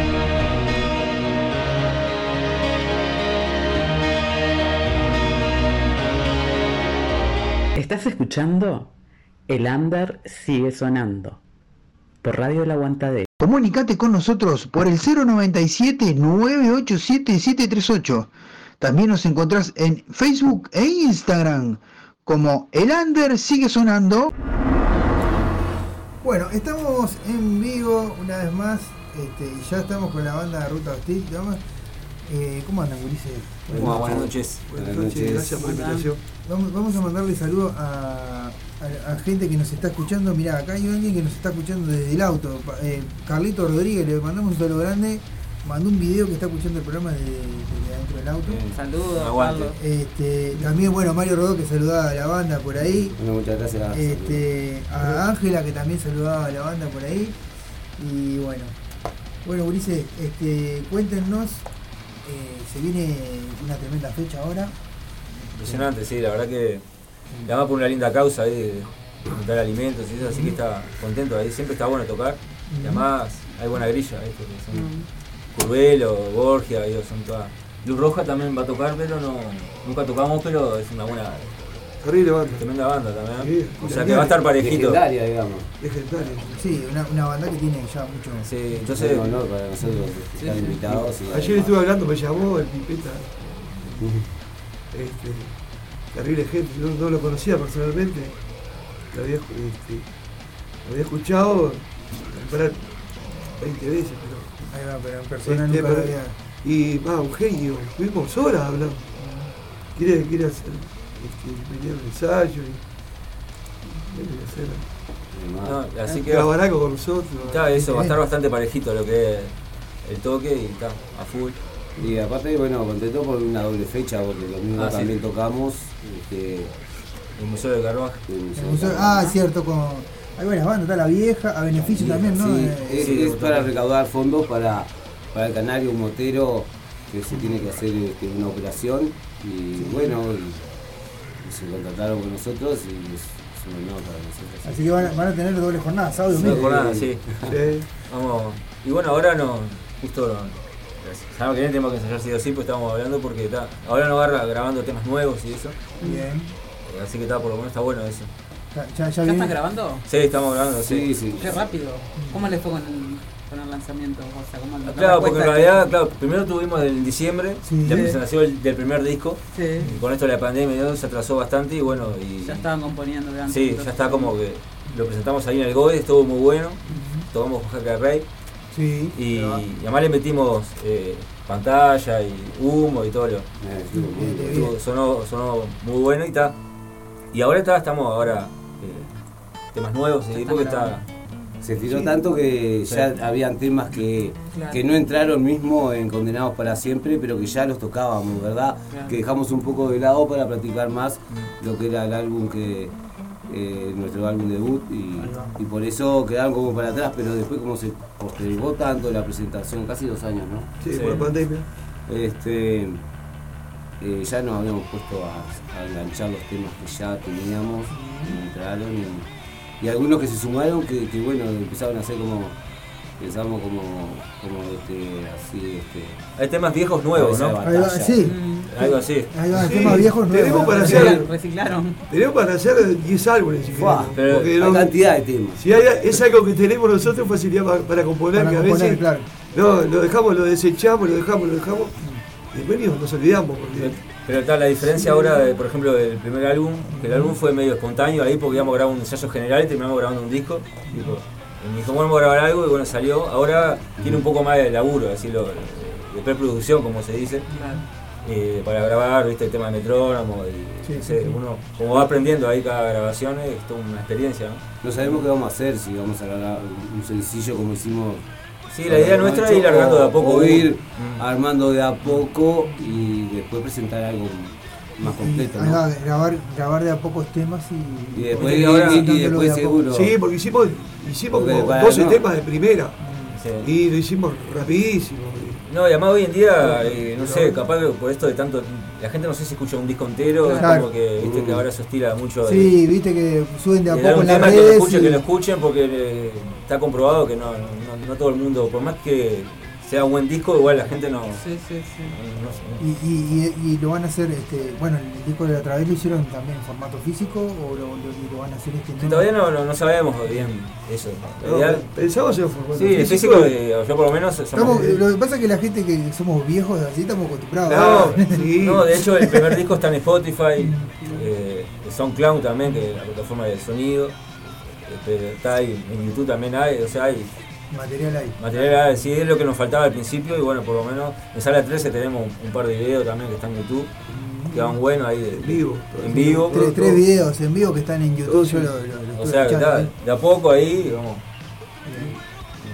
¿Estás escuchando? El Under sigue sonando. Por Radio El Aguantadero.
Comunicate con nosotros por el 097-987-738. También nos encontrás en Facebook e Instagram como El Under sigue sonando. Bueno, estamos en vivo una vez más. Este, y ya estamos con la banda de Ruta Hostil. digamos. Eh, ¿Cómo andan, Gurises?
Buenas Buenas noches.
Buenas noches, gracias por la
¿Cómo
invitación. Vamos, vamos a mandarle saludos a, a- a gente que nos está escuchando. Mirá, acá hay alguien que nos está escuchando desde el auto. Eh, Carlito Rodríguez, le mandamos un saludo grande. Mandó un video que está escuchando el programa desde, desde adentro del auto.
Saludos.
Este, también, bueno, Mario Rodó que saludaba a la banda por ahí.
Bueno, muchas gracias.
Este, a Ángela que también saludaba a la banda por ahí. Y bueno, bueno, Ulises, este, cuéntenos, se viene una tremenda fecha ahora.
Impresionante, sí, la verdad que la por una linda causa de juntar alimentos y eso, así que está contento ahí, siempre está bueno tocar. Y además hay buena grilla, ¿viste? que son Curvelo, Borgia, ellos son todas. Luz Roja también va a tocar, pero no, nunca tocamos, pero es una buena.
Terrible banda.
Tremenda banda también.
Sí,
o sea que va a estar parejito.
Legendaria, digamos. Legendaria. Sí, una, una banda que tiene ya mucho.
Sí, entonces.
un honor
para nosotros
estar invitados Ayer estuve hablando, me llamó el Pipeta. Este, terrible gente, no, no lo conocía personalmente. Lo había, este, lo había escuchado nombrar 20 veces, pero.
Ahí va, pero en persona
Este,
nunca
pero-
había-
Y va, un genio, estuvimos horas hablando. Quiere, quiere hacer este, venir al ensayo y. quiere hacer.
No, así que
grabar algo con nosotros.
Está eso, va a estar bastante parejito lo que es el toque y está a full.
Y aparte, bueno, contento por una doble fecha, porque lo mismo
Ah, sí.
también tocamos. Este,
el Museo de Carvaje.
ah, cierto, con. Hay buenas bandas, está la vieja, a beneficio también, ¿no?
Sí,
Eh,
es, es para recaudar fondos para, para el canario motero que se tiene que hacer este, una operación y bueno, y, y se contactaron con nosotros y es, es un honor para nosotros.
Así que van a, van a tener doble jornada, sábado y
Sí,
domingo.
sí. Vamos. Y bueno, ahora no, justo no. Sabemos que bien tenemos que ensayar sí o sí, pues estamos hablando porque está. Ahora nos agarra grabando temas nuevos y eso.
Bien.
Eh, Así que está, por lo menos está bueno eso.
Ya, ya, ya
¿Ya
viene-
están grabando?
Sí, estamos grabando, sí.
Qué rápido. ¿Cómo les fue con el, con el lanzamiento? O sea, ¿cómo la
Claro, porque en realidad,
que-
claro, primero tuvimos en diciembre
Sí.
la presentación del, del primer disco.
Sí.
Y con esto de la pandemia se atrasó bastante y bueno. Y,
Ya estaban componiendo de antes.
Sí, ya está como que lo presentamos ahí en el GOE, estuvo muy bueno. Tomamos con Jaca Rey.
Sí.
Y, y además le metimos eh, pantalla y humo y todo lo. estuvo- sonó, sonó muy bueno y está. Y ahora está, estamos ahora eh, temas nuevos y porque está,
Se tiró
Sí.
tanto que
Sí.
ya habían temas que,
Claro.
que no entraron mismo en Condenados para Siempre, pero que ya los tocábamos, ¿verdad?
Claro.
Que dejamos un poco de lado para practicar más lo que era el álbum que. eh, nuestro álbum debut y, y por eso quedaron como para atrás, pero después como se postergó tanto la presentación, casi dos años, ¿no?
Sí, por la pandemia.
Este, eh, ya nos habíamos puesto a, a enganchar los temas que ya teníamos, que entraron y, y algunos que se sumaron que, que, bueno, empezaron a hacer como, pensamos como, como este, así, este...
Hay temas viejos nuevos, ¿no?
Ahí va, sí.
Algo así.
Va, temas viejos nuevos.
Tenemos para hacer,
Reciclaron.
tenemos para hacer 10 álbumes si
Fua, pero
Porque
hay
no-
cantidad de temas.
Si hay, es algo que tenemos nosotros, facilidad para, para componer,
Para
que a
componer,
veces
claro.
no, lo dejamos, lo desechamos, lo dejamos, lo dejamos. Y después nos olvidamos. Porque,
Pero está la diferencia ahora, de, por ejemplo, del primer álbum, que el álbum fue medio espontáneo ahí porque íbamos a grabar un ensayo general y terminamos grabando un disco. Dijo, y me dijo, bueno, vamos a grabar algo y bueno, salió. Ahora tiene un poco más de laburo, decirlo, de preproducción, como se dice. eh, para grabar, viste, el tema de metrónomo y
Sí,
no
sí,
sé,
sí.
uno como va aprendiendo ahí cada grabación es toda una experiencia, ¿no?
No sabemos qué vamos a hacer, si vamos a grabar un sencillo como hicimos.
Sí, la idea nuestra es ir largando de a poco.
O ir
Mm.
armando de a poco y después presentar algo más completo.
Ahí
¿no?
grabar, grabar de a pocos temas y,
Y después,
y
y ahora- y
de
después
poco.
seguro.
sí, porque hicimos, hicimos
Porque
como
para-
12
no.
temas de primera.
Sí.
Y lo hicimos rapidísimo.
No, y además hoy en día, eh, no sé, capaz que por esto de tanto. La gente no sé si escucha un disco entero, es
Claro.
como que, viste, que ahora se estila mucho. de-
Sí, viste que suben de a poco en las
tema que lo
redes.
escuchen,
y-
que lo escuchen, porque eh, está comprobado que no, no, no todo el mundo, por más que sea un buen disco, igual la gente no.
Sí, sí, sí.
no- no-
Y, y, y- y lo van a hacer, este, bueno, el disco de la otra vez lo hicieron también en formato físico o lo, lo- lo van a hacer este
Sí, Todavía no, no, no sabemos bien eso.
No, pensamos
Sí, el
físico.
físico, yo por lo menos.
Estamos- lo que pasa es que la gente que somos viejos así estamos acostumbrados.
No, <laughs> no, de hecho el primer disco está en Spotify, eh, SoundCloud también, que es la plataforma de sonido, eh, pero está ahí, en YouTube también hay, o sea, hay
Material ahí.
material, hay, sí, es lo que nos faltaba al principio y bueno, por lo menos en Sala 13 tenemos un, par de videos también que están en YouTube, que van buenos ahí de,
vivo.
en vivo.
Tres, tres videos en vivo que están en YouTube. Yo lo, lo- lo
O sea, que está, de a poco ahí, vamos.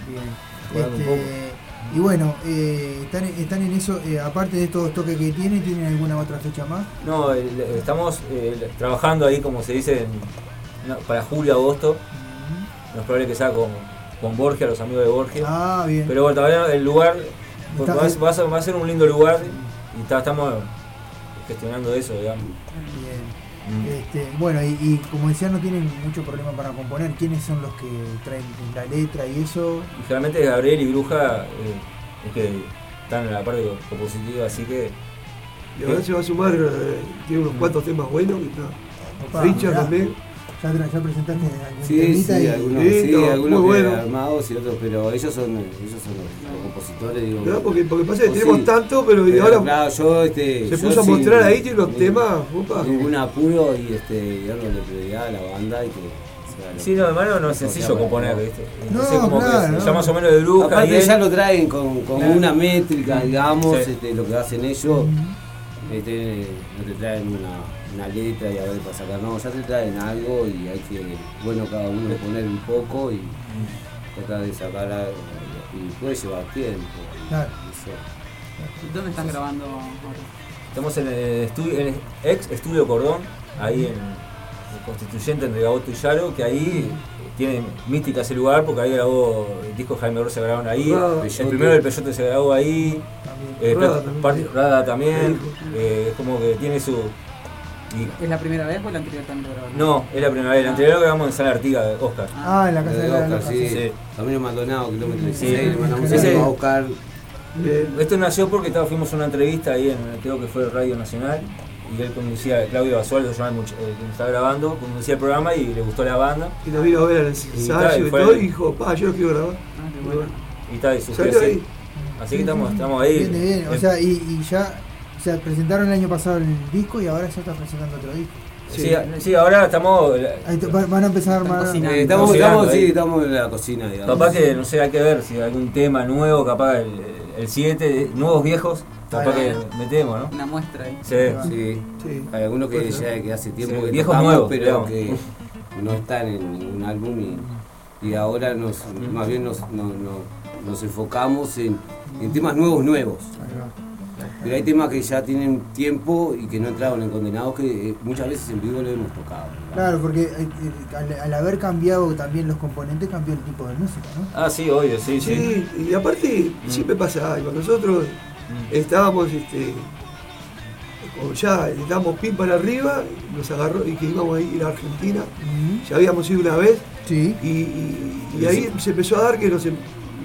Bien. Este, y bueno, eh, están, están en eso, eh, aparte de estos toques que tienen, ¿tienen alguna otra fecha más?
No, el- estamos eh, trabajando ahí, como se dice, en- para julio, agosto. No es probable que sea con, con Borgia, los amigos de Borgia.
Ah, bien.
Pero bueno, todavía el lugar va, a- va a ser, va a ser un lindo lugar y está- estamos gestionando eso, digamos.
Bien. Este, bueno, y, y como decía, no tienen mucho problema para componer. ¿Quiénes son los que traen la letra y eso?
Y generalmente Gabriel y Bruja eh, es que están en la parte compositiva, así que.
Y ahora se va a sumar, eh, tiene unos cuantos temas buenos. que está.
Opa,
Richard
mirá.
también.
¿Ya, ya presentaste algún
Sí, sí,
y-
algunos,
Sí,
sí,
no,
algunos
muy
que
bueno.
armados y otros, pero ellos son, ellos son los, los compositores, digo.
Claro, porque, porque pasa que
Oh,
tenemos
sí.
tanto, pero,
Pero,
ahora
claro, yo, este,
se
yo
puso a mostrar ahí, tiene unos
sin-
temas. opa.
Ningún apuro y este, dándole prioridad a la banda y que. lo-
Sí, no, hermano, no es sencillo componer, ¿viste?
No,
Entonces, como
claro,
que
no.
ya más o menos de Bruja.
Aparte
y él-
ya lo traen con, con
Claro.
una métrica, digamos,
Sí.
este, lo que hacen ellos. Este, no te traen una, una letra y a ver para sacar, no, ya te traen algo y hay que, bueno, cada uno poner un poco y tratar de sacar algo. Y puede llevar tiempo.
Claro.
Eso.
¿Dónde están grabando ahora?
Estamos en el, estudio, en el ex estudio Cordón, ahí en el Constituyente entre Gaboto y Yaro, que ahí tiene mística ese lugar porque ahí grabó el disco Jaime Ross se grabaron ahí,
Rada.
el primero del Peyote se grabó ahí, eh,
Rada también.
parte- Rada también, eh, es como que tiene su... y-
¿Es la primera vez o la anterior también lo grabaron?
no, es la primera vez, la anterior lo grabamos en Sala Artiga de Oscar.
Ah, en la casa de
Oscar, sí.
sí.
Camino Maldonado, kilómetro
Sí.
16, le mandamos a Oscar.
Esto nació porque estaba, fuimos a una entrevista ahí en, creo que fue Radio Nacional, y él conducía, Claudio Basualdo, se llama el much- el que estaba grabando, conducía el programa y le gustó la banda.
Y nos vino a ver al
Y
ensayo y
fue-
todo, y dijo, pa, yo lo quiero grabar.
Ah,
Y bueno,
Y está, y surgió así.
ahí.
Así que estamos, estamos ahí.
Bien, bien. O
Eh,
sea, y, y ya sea, presentaron el año pasado el disco y ahora ya están presentando otro disco.
sí, sí, ahora estamos.
Ahí te- van a empezar a armar.
Eh, estamos, estamos,
ahí.
sí, estamos en la cocina, digamos.
Capaz que, no sé, hay que ver si hay algún tema nuevo, capaz el, el 7, nuevos viejos, capaz que metemos, ¿no?
Una muestra ahí.
Sí.
Sí.
Sí.
Hay algunos que ya que hace tiempo
Sí,
que
viejos
tocamos,
nuevos,
pero
digamos.
que no están en ningún álbum y y ahora nos, más bien nos, no- no- nos enfocamos en, en temas nuevos, nuevos. Pero hay temas que ya tienen tiempo y que no entraron en condenados que eh, muchas veces en vivo lo hemos tocado.
Claro, porque eh, eh, al, al haber cambiado también los componentes, cambió el tipo de música, ¿no?
Ah, sí, obvio, sí, sí.
Sí, y aparte siempre pasa algo. Nosotros estábamos, este, como ya le damos pin para arriba, nos agarró y que íbamos a ir a Argentina. Ya habíamos ido una vez.
Sí.
Y, y- y ahí se empezó a dar que nos, em-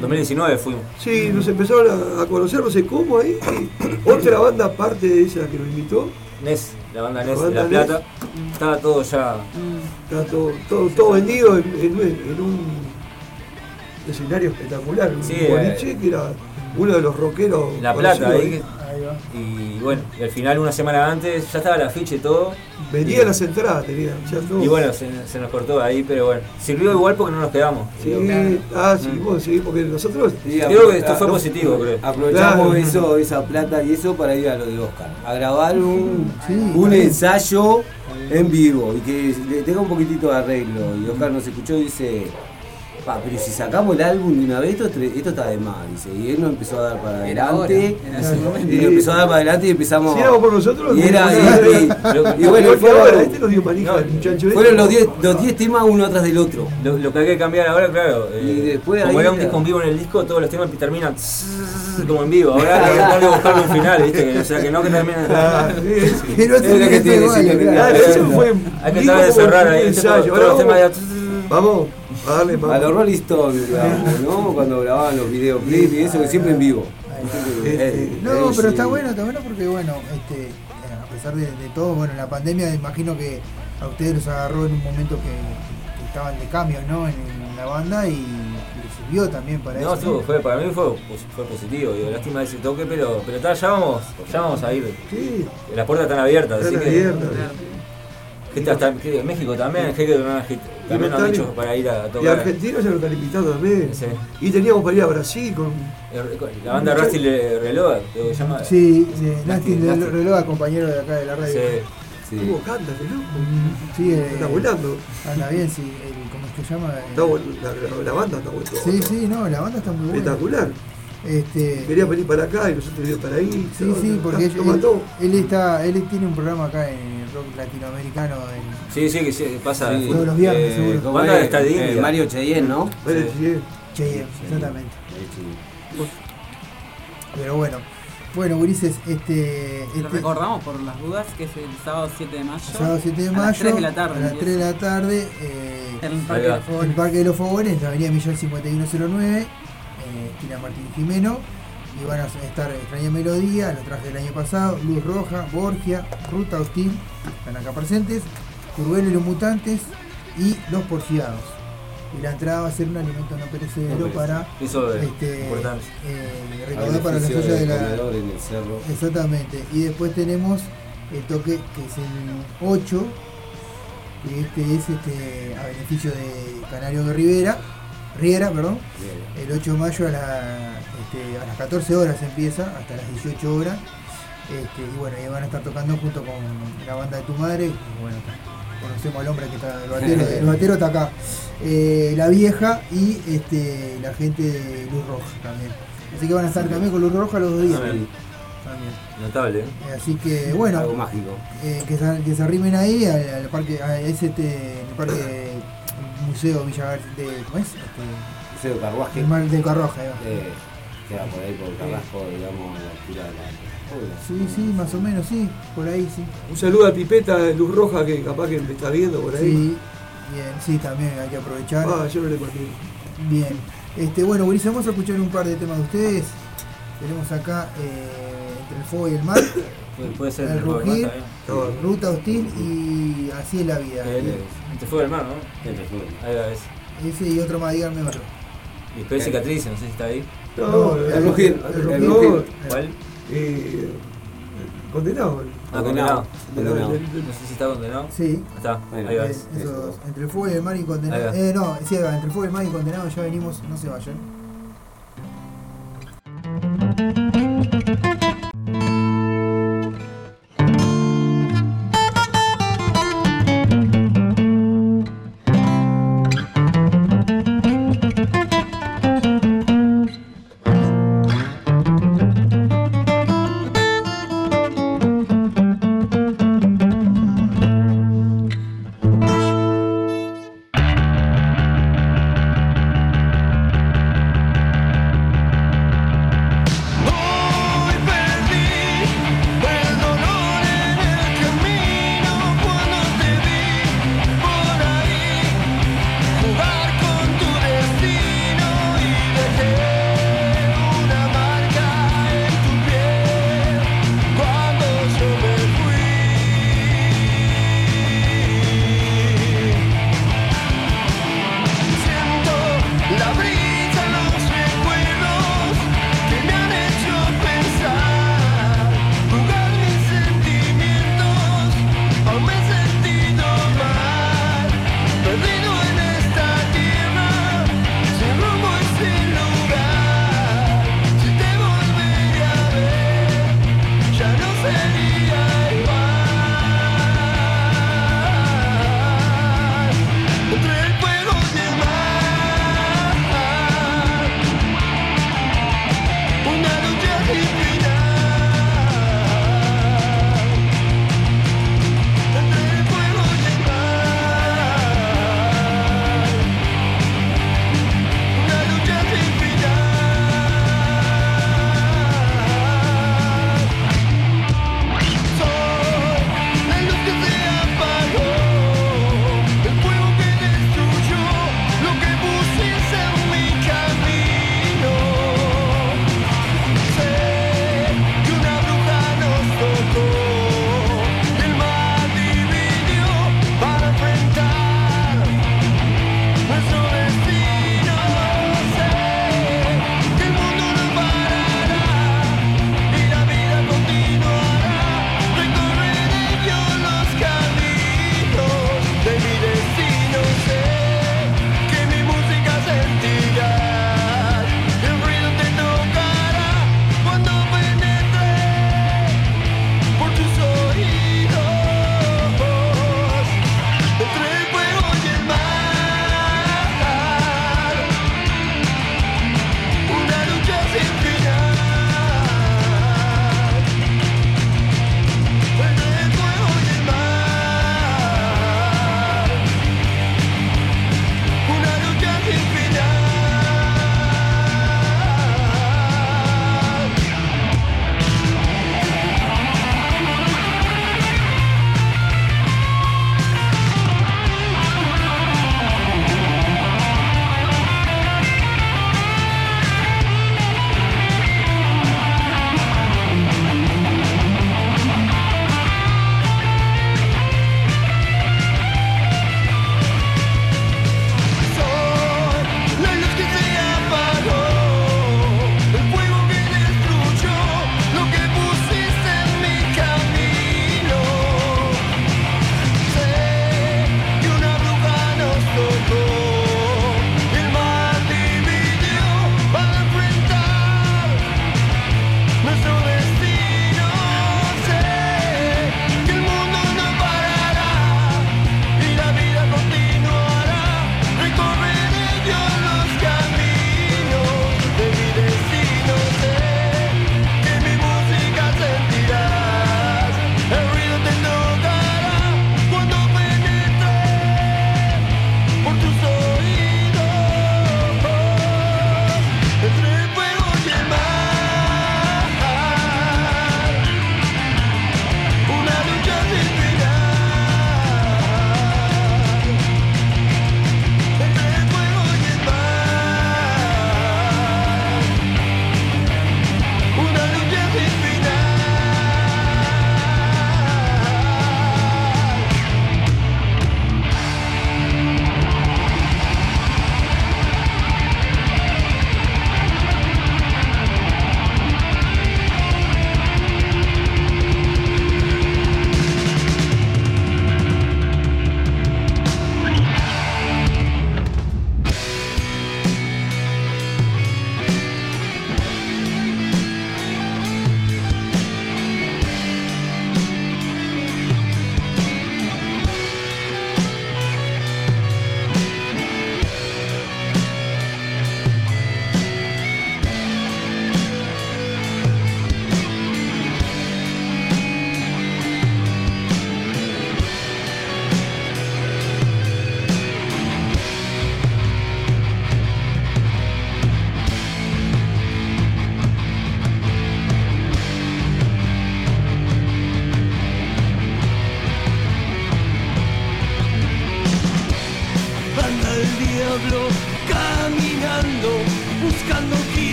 2019 fuimos.
sí, nos empezaron a, a conocer, no sé cómo ahí. <coughs> otra banda aparte de esa que nos invitó.
NES, la banda
La
NES de
banda
La
NES.
Plata. Estaba todo ya.
Está todo, todo, todo vendido en, en- en un escenario espectacular. Un
Sí,
boliche
eh,
que era uno de los rockeros.
La Plata,
conocidos
ahí. Y bueno, y al final, una semana antes, ya estaba el afiche y todo.
Vendía las entradas, tenía. ya todo.
Y bueno, se, se nos cortó ahí, pero bueno. Sirvió igual porque no nos quedamos.
Sí, ah, sí, vos, sí, porque nosotros.
Creo que esto fue positivo, creo.
Aprovechamos
Claro.
eso, esa plata y eso para ir a lo de Oscar. A grabar un, un ensayo en vivo y que le tenga un poquitito de arreglo. Y Oscar nos escuchó y dice, "Pa, pero si sacamos el álbum de una vez, esto, esto está de más. Dice, y él nos empezó a dar para
Era
adelante.
ahora, era ese momento.
y nos empezó a dar para adelante y empezamos.
Si éramos por nosotros,
y era,
no,
y,
no,
y-
no,
y
no,
bueno, fueron-
ahora, este nos dio manija, el muchacho este.
fueron los 10 los 10 temas uno atrás del otro.
Lo, lo que hay que cambiar ahora, claro. eh,
Y después
como era un
era-
disco en vivo en el disco, todos los temas terminan como en vivo. Ahora hay que tratar <laughs> de buscarle un final, ¿viste? O sea, que no que terminen.
Ah, sí, sí.
Que no
Es lo que tiene,
igual,
sí, que-
claro.
Ah, eso fue.
Hay que tratar de cerrar ahí. Todos
Ahora
los temas ya-
vamos más.
A los Rolling Stones, digamos, ¿no? Cuando grababan los videoclips y eso, que siempre en vivo.
Este,
No, pero
sí.
está bueno, está bueno porque, bueno, este, a pesar de, de todo, bueno, la pandemia imagino que a ustedes los agarró en un momento que, que estaban de cambio, ¿no? En, en la banda y les sirvió también para
No,
eso.
estuvo, fue, para mí fue, pos- fue positivo, digo, lástima de ese toque, pero, pero está, ya vamos, ya vamos a ir.
Sí.
Las puertas están abiertas,
Están
así que.
abiertas.
Hasta que México también, gente que también nos han dicho para ir a
Y
tocar.
argentinos ya nos están invitando también.
Sí.
Y teníamos para ir a Brasil con.
La banda Rusty Le- Reloj, se llama.
Sí, sí, Nasty. reloj, compañero de acá de la radio.
Sí.
¿Cómo canta, qué loco?
Sí, eh,
Está volando.
Anda bien, sí. el- ¿Cómo es que se llama? Eh,
Está bueno, la, la- la banda está buena.
Sí, sí, no, la banda está muy buena.
Espectacular.
Este,
Quería venir para acá y nosotros venimos para ahí.
Sí, sí, porque él, él- él está, él tiene un programa acá en rock latinoamericano. En,
Sí, sí, que sí, pasa.
Sí.
Todos los viernes,
Eh,
seguro.
¿cómo
Banda
es?
está
Eh. Mario Cheyenne, ¿no?
Vale,
Sí.
sí.
Cheyenne, exactamente. Pero bueno, bueno, Gurises, este,
Lo
este
recordamos por las dudas que es el sábado 7 de mayo.
sábado 7 de
a
mayo,
las 3 de la tarde.
a las
empieza.
3 de la tarde, eh,
En el
Ahí
Parque de
va.
los
en el
Fogones.
Parque de los Fogones, en la avenida Millón 5109, eh, esquina Martín Jimeno. Y van a estar Extraña Melodía, los trajes del año pasado, Luz Roja, Borgia, Ruta Hostil, están acá presentes, Curvelo y los Mutantes y Los Porfiados. Y la entrada va a ser un alimento no perecedero
No
para
Eso es
este, eh, para la
beneficio
soya de la.
en el cerro.
Exactamente. Y después tenemos el toque que es el 8, que este es este a beneficio de Canario de Rivera, Riera, perdón. El 8 de mayo a, la- este, a las 14 horas empieza, hasta las 18 horas. Este, y bueno, y van a estar tocando junto con la banda de tu madre. Y bueno, conocemos al hombre que está, el batero, el <laughs> batero está acá. Eh, la vieja y este, la gente de Luz Roja también. Así que van a estar también con Luz Roja los dos días. También.
Notable, ¿eh?
Eh, Así que bueno,
Algo mágico.
eh, que, se, que se arrimen ahí al, al parque, a ese este, el parque Museo Villa Gar- de, ¿cómo es? Este,
Museo de Carruaje.
el mar ahí va.
Eh, queda por ahí por Carrasco, digamos, a la altura de la.
Sí, sí, más o menos, sí, por ahí sí.
Un saludo a Pipeta de Luz Roja que capaz que me está viendo por ahí.
Sí, bien, sí, también hay que aprovechar.
Ah, yo no le conté.
Bien. Este, bueno, Gurises, vamos a escuchar un par de temas de ustedes. Tenemos acá eh, Entre el fuego y el mar,
Puede, puede ser
El
el
rugir, Ruta hostil y Así es la vida.
El, Entre fuego del mar, ¿no?
Entre fuego.
Ahí va, es.
Ese y otro más, díganme otro.
Y después cicatriz, no sé si está ahí.
No,
el
el
rugir,
rugir.
el
no,
rugir.
¿Cuál?
eh, condenado.
Ah, condenado.
Condenado.
No sé si está condenado.
Sí.
Está, ahí va.
Eh, esos, entre el fuego y el mar y condenado. Eh, no, sí, va, entre el fuego y el mar y condenado ya venimos, no se vayan.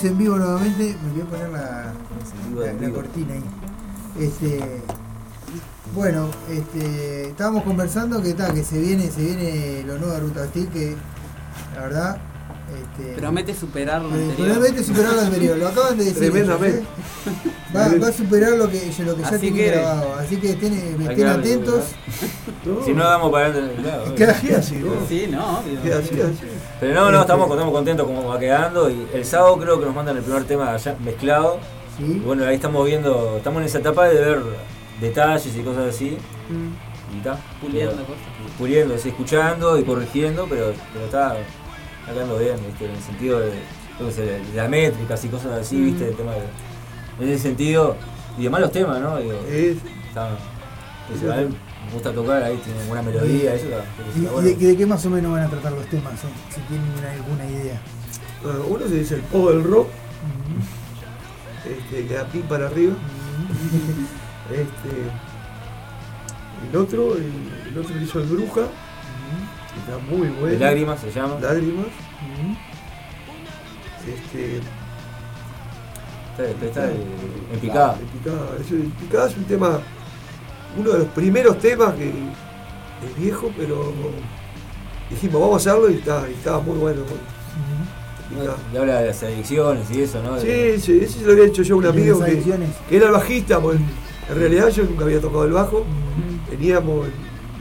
Estamos en vivo nuevamente. Me voy a poner la, la- la cortina ahí. Este, bueno, este, estábamos conversando que está, que se viene, se viene lo nuevo de Ruta Hostil, que la verdad. Este,
Promete superar lo
eh,
anterior.
promete superar lo anterior, lo acaban de decir. ellos,
Tremendamente.
¿eh? Va, va a superar lo que, lo que ya
Así
tiene
que-
grabado. Así que estén, estén atentos.
Si no damos para adelante, claro.
Queda
así.
Sí, no, obvio.
Pero no, no, estamos, estamos contentos como va quedando. Y el sábado creo que nos mandan el primer tema ya mezclado.
Sí.
Y bueno, ahí estamos viendo, estamos en esa etapa de ver detalles y cosas así. Y está.
Puliendo cosas.
Puliendo, sí, escuchando y corrigiendo, pero, pero está, está quedando bien, ¿viste? En el sentido de, las métricas y cosas así,
Mm.
¿viste? El tema de, en ese sentido. Y demás los temas, ¿no? Digo, está- a mí me gusta tocar, ahí tiene buena melodía, eso está,
¿Y,
está
y
bueno.
de, y de qué más o menos van a tratar los temas? Si si tienen una- alguna idea.
Bueno, uno se dice el pop del rock, este, que da pin para arriba. este, el otro, el, el otro le hizo el bruja, que está muy bueno.
Lágrimas se llama.
Lágrimas. Este,
Está, está en- en picada.
En picada. Es, en picada es un tema, uno de los primeros temas que es viejo, pero dijimos vamos a hacerlo y estaba muy bueno. Picada.
Y habla de las adicciones y eso, ¿no?
Sí, sí, ese se lo había hecho yo un
¿Y de
amigo
las
que,
adicciones?
que era el bajista, pues en realidad yo nunca había tocado el bajo. Teníamos,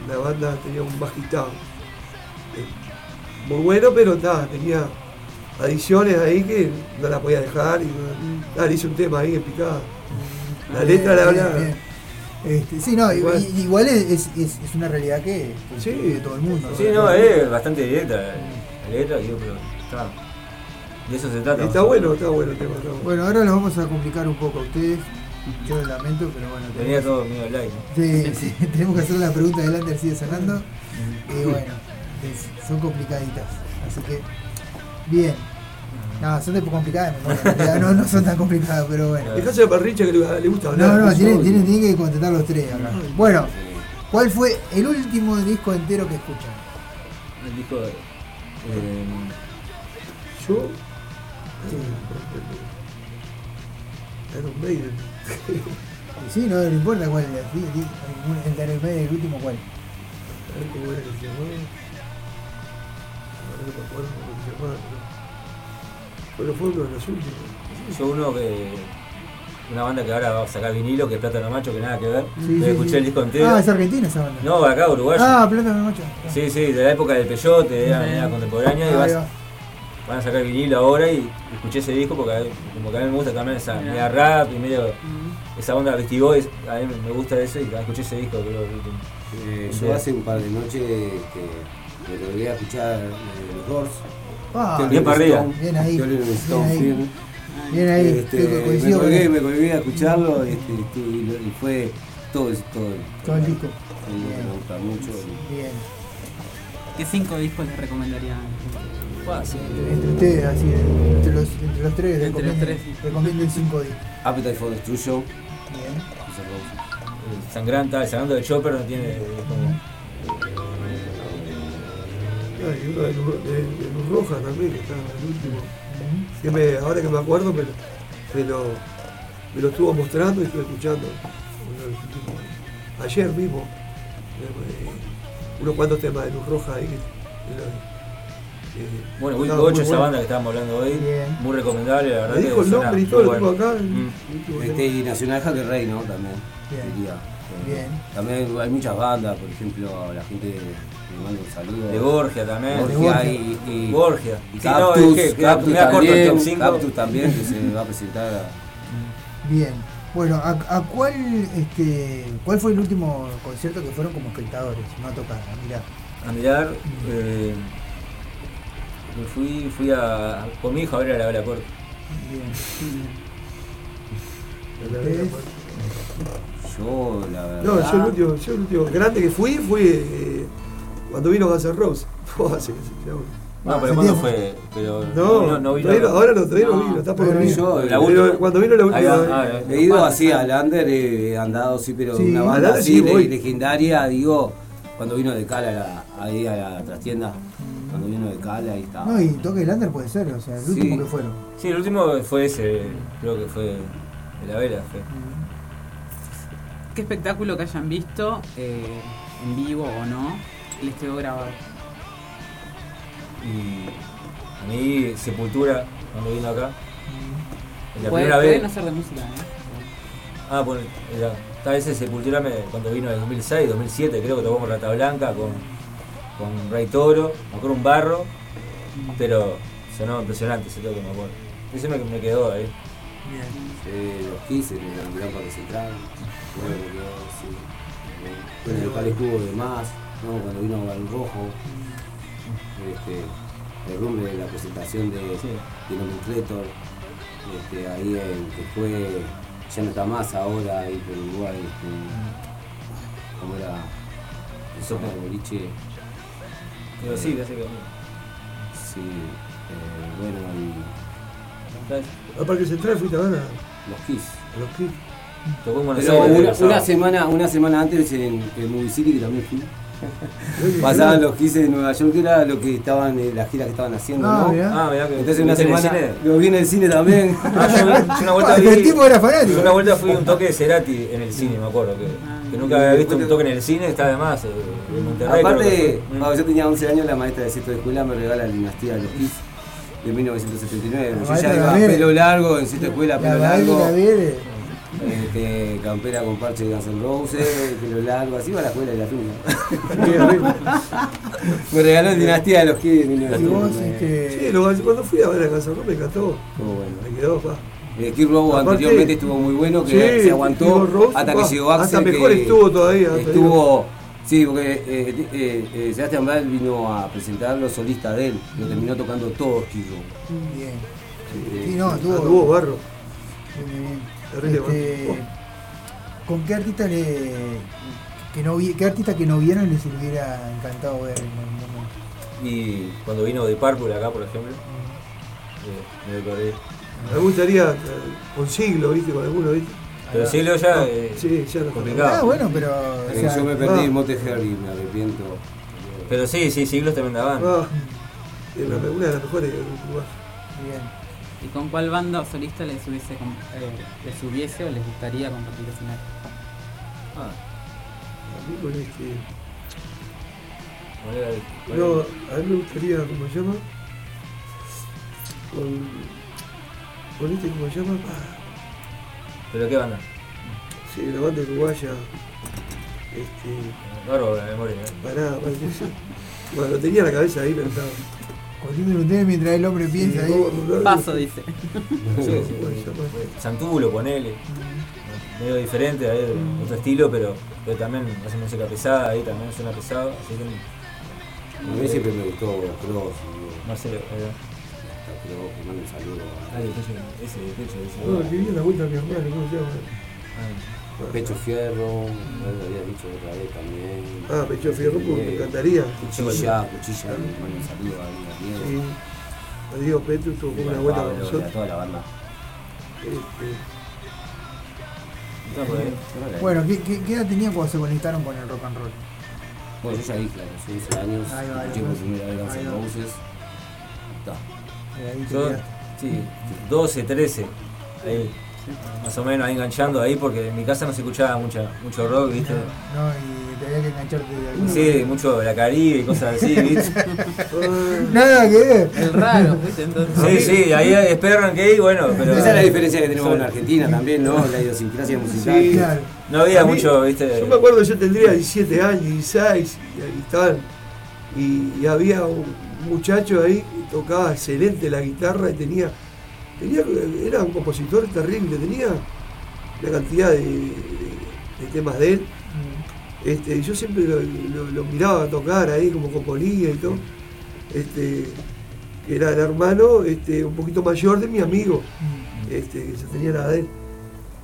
la banda tenía un bajista eh, muy bueno, pero nada, tenía adiciones ahí que no la podía dejar y ah, le hice un tema ahí en picada. La letra la hablaba.
Este, sí, no,
Igual.
igual, es, es, es- es una realidad que,
Sí.
vive todo el mundo.
Sí, no, es bastante directa la, la letra, digo, pero está. De eso se trata.
Está bueno, está bueno el tema. Está bueno.
Bueno, ahora los vamos a complicar un poco a ustedes. Yo lo lamento, pero bueno.
Venía
tenemos-
todo medio al aire.
Sí, sí, <laughs> tenemos que hacer la pregunta del Lander sigue sonando. Y bueno, es- son complicaditas. Así que, bien. No, son de complicadas, de memoria, no, no son tan complicadas, pero bueno.
Dejáselo para Richa que le, le gusta hablar.
No, no,
Eso,
tienen, tienen, tienen que contestar los tres acá. Bueno, ¿cuál fue el último disco entero que escuchan?
El disco de. eh,
Yo. Iron Maiden.
Sí, no, no importa cuál. sí, sí, el de Iron Maiden, el último cuál.
A ver cómo era que se llamaba. No me acuerdo cómo se llamaba. Pero fue uno de los últimos.
yo uno que. Una banda que ahora va a sacar vinilo, que es Plátano Macho, que nada que ver.
Sí,
escuché
sí.
el disco entero.
Ah, es argentina esa banda.
No, acá, uruguayo.
Ah, Plata de Macho.
Sí, sí, de la época del Peyote, era,
Bien.
era contemporánea y vas-
va.
van a sacar vinilo ahora y escuché ese disco porque a mí- como que a mí me gusta también esa
Mirá.
media rap y medio esa onda Beastie Boys, a mí me gusta eso y escuché ese disco creo.
Eh, yo hace un par de noches que me volví a escuchar eh, los Doors.
Ah,
bien para arriba.
Bien ahí, bien ahí.
Film.
Bien ahí,
Este, me colgué, me colgué a escucharlo este, y, y- y fue todo, todo,
Todo el disco.
Me gusta mucho.
Bien.
¿Qué cinco discos les recomendarían?
Entre ustedes, así, entre los, entre los tres,
Entre
recomienden,
los tres,
recomienden cinco discos.
Appetite for Destruction.
Bien.
Sangranta, el Sangrando de Chopper no tiene como
Ah, y uno de Luz, de, de Luz Roja también, que está el último. Que me- ahora que me acuerdo, me, lo- me lo, me lo estuvo mostrando y estuve escuchando. Ayer mismo, eh, unos cuantos temas de Luz Roja ahí. lo- que
Bueno,
estaba
8,
muy
esa
bueno.
banda que estábamos hablando hoy,
Bien.
muy recomendable, la verdad.
Me dijo el nombre y todo, lo
bueno.
tengo acá.
Mm.
Este, y Nacional Hacker Rey, ¿no? También.
Bien.
diría. Eh,
Bien.
También hay muchas bandas, por ejemplo, la gente.
De Gorgia también.
Borgia
De Borgia.
y, y,
Borgia.
y
Sí, no, es que me el
también,
top cinco.
Cactus también, que se <laughs> va a presentar a-
Bien. Bueno, ¿a, a cuál, este, cuál fue el último concierto que fueron como espectadores? No a tocar, a mirar.
a mirar. eh, me fui, fui a, con mi hijo a ver a la Bela Corte.
Bien.
Yo, la verdad.
No, yo el último, yo el último grande que fui fue eh, cuando vino Guns N' Roses. <laughs>
No, pero ¿cuándo fue? Pero
No,
no, no vino.
ahora no, No, vino, está por venir.
no.
La
Pero
última.
cuando vino la
Ahí
última
ah, eh.
He ido así a Lander, he andado, sí, pero
Sí.
una banda
Lander
así
sí
le-
voy.
legendaria, digo, cuando vino de Cala ahí a la trastienda, cuando vino de Cala, ahí estaba.
No, y toque el under puede ser, o sea, el
Sí.
último que fueron.
Sí, el último fue ese, creo que fue de la Vela. Fue.
¿Qué espectáculo que hayan visto, eh, en vivo o no, les quedó grabado?
Y a mí, Sepultura, cuando vino acá. En la primera vez.
no ser de música, ¿eh?
Ah, bueno, tal vez Sepultura me, cuando vino en 2006, 2007, creo que tocó con Rata Blanca, con, con Rey Toro, me acuerdo un barro, pero sonó impresionante ese toque, me acuerdo. Ese me, me quedó ahí.
Eh, los 15 en el Gran Parque Central, quedó, sí. Bueno, el Cali estuvo de más, ¿no? cuando vino al Rojo, este, el rumble de la presentación de, de Nomenclator, este, ahí en, que fue, ya no está más ahora ahí por Uruguay, este, como era el sopa de boliche.
Pero sí, casi que.
Sí, eh, bueno, y
Al Parque Central fuiste a ver
los Kiss.
a los Kiss.
Tocó en
una, semana, una semana antes en el Movie City, que también fui, pasaban los 15 de Nueva York, que era lo que estaban, eh, las giras que estaban haciendo,
Ah,
¿no?
mirá.
Ah, mirá que.
Entonces una
¿viste en el
semana lo vi en el cine también.
Ah, yo, yo una vuelta <laughs>
Ah,
vi,
el tipo era fanático.
yo una vuelta fui a un toque de Cerati en el cine, me acuerdo. Que, que nunca había visto un toque en el cine, está además eh, en Monterrey.
Aparte, cuando yo tenía 11 años, la maestra de sexto de escuela me regala la dinastía de los Kiss de 1979.
La
Yo ya iba pelo largo, en sexto de escuela,
La
pelo
Gabriel
largo.
Gabriel,
Este, campera con parche de Guns N' Roses, pelo largo, así va a la escuela de la tuna. <laughs> me regaló en Dinastía de los Kids.
vos,
1999.
Sí, cuando fui a ver a Casa me encantó.
Estuvo bueno.
Me quedó, pa.
Eh, Kirk Robo
Aparte-
anteriormente estuvo muy bueno, que
Sí,
se aguantó
Rose,
hasta que llegó Axel.
hasta mejor
que
estuvo todavía,
Estuvo, sí, porque eh, eh, eh, Sebastian Bach vino a presentar los solistas de él, lo terminó tocando todos Kirk Robo.
Bien.
Eh,
Sí, no, tuvo.
Anduvo barro.
Bien.
Terrible
Este, ¿Con qué artista le, que no vi- qué artista que no vieron les hubiera encantado ver en?
Y cuando vino de Purple acá, por ejemplo, eh, me.
Me gustaría eh, con siglo, ¿viste? Con alguno, ¿viste?
Pero siglo ya,
No,
eh,
sí, ya no
complicado.
Ah, bueno, pero. o sea,
yo me perdí en Monteferry, me arrepiento.
Pero sí, sí, siglos tremenda banda.
Ah, es la- una de las mejores lugar.
Bien.
¿Y con cuál banda o solista les hubiese, eh, les hubiese o les gustaría compartir escenario?
Ah,
A mí con este.
¿cuál era el- cuál
No, a mí me gustaría, ¿cómo se llama? Con. Con este, ¿cómo se llama?
¿Pero qué banda?
sí, la banda uruguaya. Este.
Bárbaro la memoria, ¿eh?
Pará, pará. Bueno, lo tenía en la cabeza ahí, pero estaba.
Cogiéndolo ustedes mientras el hombre piensa ahí.
Paso, dice.
Santulo, ponele. Medio diferente, ahí, otro estilo, pero, pero también hace música pesada, ahí también suena pesado. Así que,
A mí siempre me gustó Cross.
Marcelo, ahí va.
Cross, que mando un saludo.
Ah, el techo, ese, el techo, ese.
No, que viene la vuelta a mi hermano, ¿cómo se llama?
Pecho Fierro, lo había dicho otra vez también.
Ah, Pecho Fierro, pues, me encantaría.
Cuchilla, Cuchilla, le mando un saludo a mi
Sí.
amigo.
A Diego Petru tuvo como una vuelta con
a
nosotros.
toda la banda.
Este.
Bueno, ¿qué, qué, qué edad tenían cuando se conectaron con el rock and roll?
Bueno, yo ya dije, a los 11 años, escuché por primera vez Guns N'. Roses. Está.
Yo, sí, 12, 13. Ahí, más o menos ahí enganchando ahí, porque en mi casa no se escuchaba mucha, mucho rock, ¿viste?
No, y tenía que engancharte de alguna
Sí, mucho de la Caribe y cosas así, ¿viste? <laughs> <laughs>
Nada que ver.
El raro, ¿viste? Entonces.
Sí, sí, ahí esperan que hay, bueno, pero.
Esa es la diferencia que tenemos en Argentina también, ¿no? La idiosincrasia musical.
Sí.
Claro.
No había
mí-
mucho, ¿viste?
Yo me acuerdo, yo tendría 17 años, 16, y ahí estaban. Y, y había un muchacho ahí que tocaba excelente la guitarra y tenía. Tenía era un compositor terrible, tenía una cantidad de, de- de temas de él. Este, y yo siempre lo, lo- lo miraba tocar ahí como componía y todo. Este, era el hermano este, un poquito mayor de mi amigo, este, que ya tenía la de él.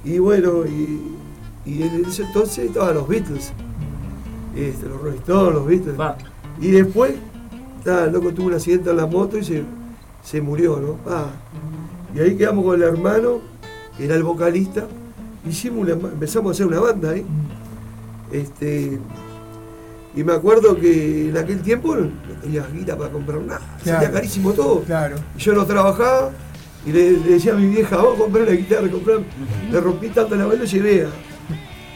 Y bueno, y, y en ese entonces estaban los Beatles, este, los Rolling Stones, los Beatles.
Va.
Y después, nada, el loco tuvo un accidente en la moto y se, se murió, ¿no? Ah. Y ahí quedamos con el hermano, que era el vocalista, hicimos una- empezamos a hacer una banda ahí. Este, y me acuerdo que en aquel tiempo no tenía guita para comprar nada,
Claro.
salía carísimo todo.
Claro.
Yo no trabajaba y le, le decía a mi vieja, vamos a comprar una guitarra, comprar. Le rompí tanto la mano, llevé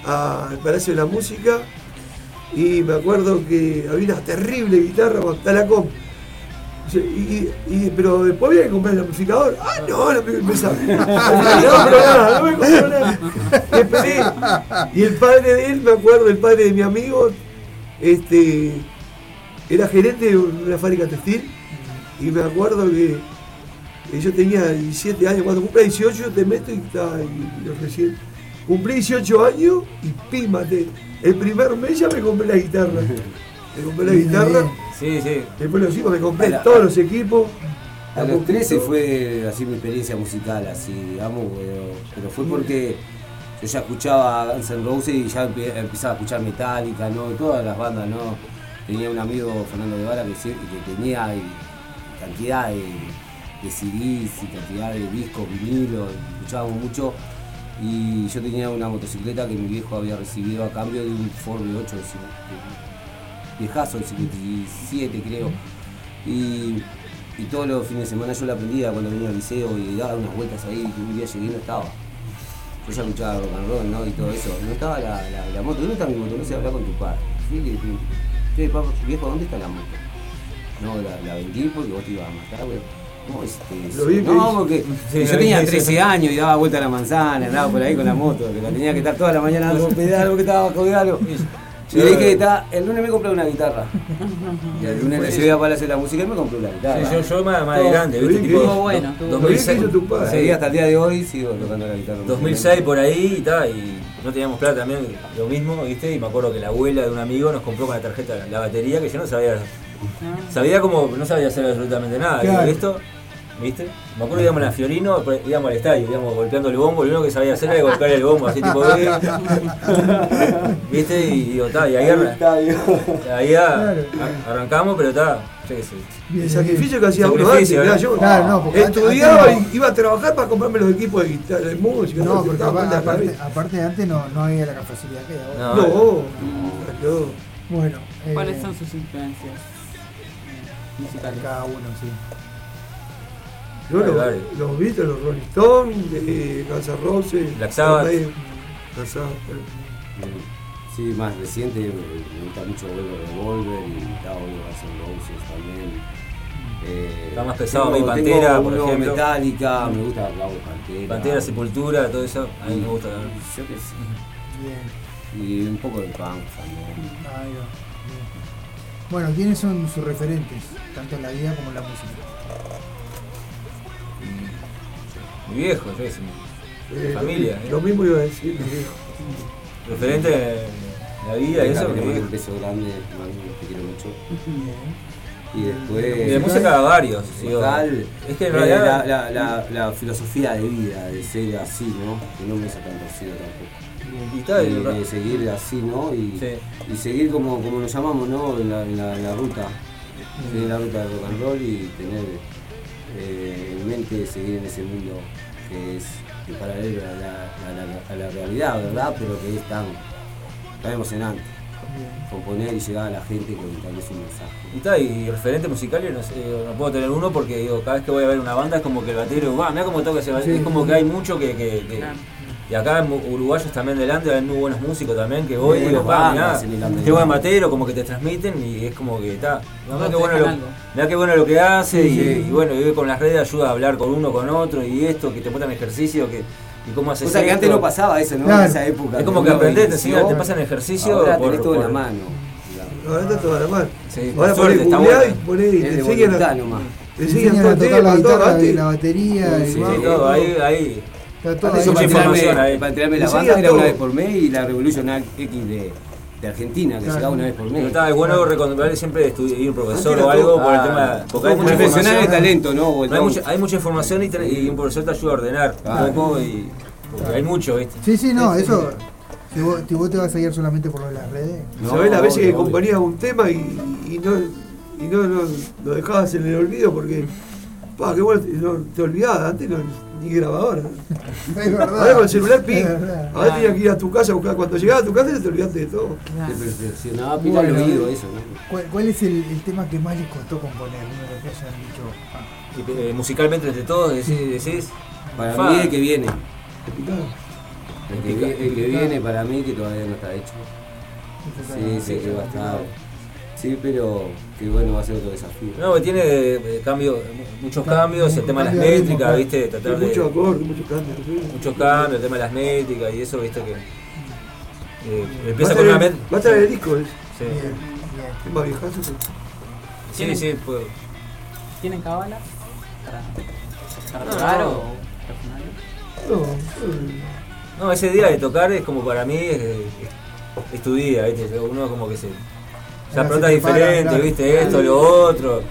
al Palacio de la Música y me acuerdo que había una terrible guitarra con Talacom. Y, y- y- pero después había que comprar el amplificador. ¡Ah, no! <laughs> <laughs> No me empezaba. No, pero nada, no me compró nada. Y esperé. Y el padre de él, me acuerdo, el padre de mi amigo, este, era gerente de una fábrica textil. Y me acuerdo que, yo tenía 17 años. Cuando cumplí 18, yo te meto y, está, y yo recién. Cumplí 18 años y pímate. El primer mes ya me compré la guitarra. Me compré la guitarra.
Sí, sí.
Después los hijos me compré
la-
todos los equipos.
A los 13 fue así mi experiencia musical, así, digamos, pero, pero fue porque yo ya escuchaba Guns N' Roses y ya empe- empezaba a escuchar Metallica, ¿no? Todas las bandas, ¿no? Tenía un amigo, Fernando Guevara, que, que tenía y- cantidad de, de CDs y cantidad de discos, vinilos, escuchábamos mucho. Y yo tenía una motocicleta que mi viejo había recibido a cambio de un Ford V8, de cin- de- viejazo, del 57 creo. Y, y todos los fines de semana yo la aprendía cuando venía al liceo y daba unas vueltas ahí y un día llegué y no estaba. Yo ya escuchaba rock and roll, ¿no? Y todo eso. No estaba la, la, la moto. ¿Dónde está mi moto? No sé, hablar con tu padre. Fui y le dije, "Che, papá, viejo, ¿dónde está la moto? No, la, la vendí porque vos te ibas a matar, güey.
Vi que
no, porque
Sí,
yo tenía
vi que
13
hizo.
años y daba vuelta a la manzana, andaba por ahí con la moto, que la tenía que estar toda la mañana <laughs> dando pedal, que estaba algo. Le dije, está, el lunes me compré una guitarra. <laughs> Y el lunes le llevé a Palacio de la Música y me compré una guitarra.
Sí, yo- yo más- adelante, ¿viste? Tipo,
bueno,
do-
estuvo
2006.
bueno. Sí, hasta el día de hoy sigo tocando la guitarra.
2006 por ahí y tal, y no teníamos plata también, lo mismo, ¿viste? Y me acuerdo que la abuela de un amigo nos compró con la tarjeta la batería que yo no sabía. Sabía como, no sabía hacer absolutamente nada.
Claro.
Y esto, ¿viste? Me acuerdo que íbamos a la Fiorino, después íbamos al estadio, íbamos golpeando el bombo, lo único que sabía hacer era golpear el bombo, así tipo, "Eh". <laughs> ¿viste? Y digo, está, y ahí, arran- ahí a- a- arrancamos, pero está, yo qué sé.
El sacrificio que hacía uno yo
Claro, no, porque antes-
estudiaba
antes
y iba a trabajar para comprarme los equipos de guitarra, de música.
No, porque
de
aparte, aparte de antes no, no había la facilidad que hay ahora.
No, no.
Bueno, eh,
¿Cuáles son sus influencias eh, musicales?
Cada uno, sí.
Yo los, los Beatles, los Rolling Stones, eh, Guns N' Roses,
Black Sabbath.
Sí, más reciente, me, gusta mucho Volver Revolver y estaba bueno Guns N' Roses también. Eh,
Está más pesado
tengo-
Pantera,
tengo
por
uno
ejemplo.
Metallica, me gusta Cabo Pantera.
Pantera, Sepultura, todo eso, a mí me gusta.
Yo qué sé.
Bien.
Y un poco de punk también.
Ahí va. Bien. Bueno, ¿quiénes son sus referentes? Tanto en la vida como en la música.
Mi viejo, yo mi
Eh,
familia. ¿eh?
Lo mismo iba a decir, mi viejo.
Referente en la vida eso, viejo.
un beso grande, Manu, te quiero mucho. Y después.
Y de música varios, Es que en
eh,
realidad-
la, la, la, la filosofía de vida, de ser así, ¿no? Que no me tan torcido tampoco.
Y
Y de seguir así, ¿no? Y,
Sí.
y seguir como, como nos llamamos, ¿no? En la, en la, en la ruta. Seguir la ruta del rock and roll y tener eh, en mente seguir en ese mundo que es que paralelo a la, a la- a la realidad, ¿verdad? Pero que es tan, tan emocionante. Componer y llegar a la gente con tal vez un mensaje.
Y está, y referente musical, no, sé, no puedo tener uno porque digo, cada vez que voy a ver una banda es como que el batero, va, mira cómo toca ese batero,
Sí.
es como que hay mucho que. que- que- Y acá en uruguayos también delante hay muy buenos músicos también que voy y digo,
bandas
mirá, qué buen batero, como que te transmiten y es como que está.
No
Mirá
te
qué bueno lo,
algo.
mirá qué bueno lo que hace
Sí,
y,
sí.
y bueno, y con las redes ayuda a hablar con uno, con otro y esto, que te muestran ejercicio, que, y cómo haces
O sea que
esto.
antes no pasaba eso, ¿no?
Claro.
En esa época.
Es como que aprendés, te enseñan, te pasan ejercicio.
Ahora
por-
tenés todo en la mano.
Ahora está toda la mano.
Sí,
Ahora ponés y ponés y te enseñan te
Enseñan a tocar la guitarra y la batería.
Sí,
todo, ahí, ahí.
Está todo
Antes
ahí.
yo para de la banda era
todo.
una vez por mes y la Revolution X de, de Argentina, que
Claro.
llegaba una vez por
Pero
mes.
está, es bueno recomendarle siempre estu- ir un profesor
Antes
o algo
todo-
por el
Ah,
tema. Porque hay mucha
profesional de
información.
talento, ¿no?
Hay, mucha, hay mucha información y, un profesor te ayuda a ordenar
Claro.
un poco y. Porque hay mucho, ¿viste?
Sí, sí, no, eso. Si vos, si vos te vas a guiar solamente por lo de las redes.
No,
¿Sabés las veces que
obvio,
componías un tema y, y no, y no, no lo dejabas en el olvido porque, pa, qué bueno, no, te olvidabas, antes no, ni grabadora.
Es verdad. <laughs>
Ahora con el celular, ping. Ahora tenías que ir a tu casa a buscar. Cuando llegabas a tu casa ya te olvidaste de todo.
Te perfeccionaba, pila oído eso, ¿no?
¿Cuál, cuál es el, el tema que más les costó componer? Uno de los que hayan dicho. ah,
eh, musicalmente entre todos decís. decís
Para
fa,
mí el que viene. El que, el que viene para mí que todavía no está hecho. Sí, sé que va a estar. Sí, pero que bueno, va a ser otro desafío.
No, que tiene eh, cambio, muchos cambios, el tema de las métricas. ¿viste? Tratar de.
Muchos acordes, muchos cambios.
Muchos cambios, el tema de las métricas y eso, ¿viste? Que. eh,
Va
empieza
a
con una met-
va a estar en el disco. ¿eh?
Sí,
Bien, bien.
Es más viejazo.
sí, sí, pues.
¿Tienen cábala? Para, tocar
no.
o?
No,
No, ese día de tocar es como para mí es, es, es tu día, ¿viste? Uno como que se.
Se
preguntas
prepara,
diferente,
claro.
¿viste? Esto, lo otro.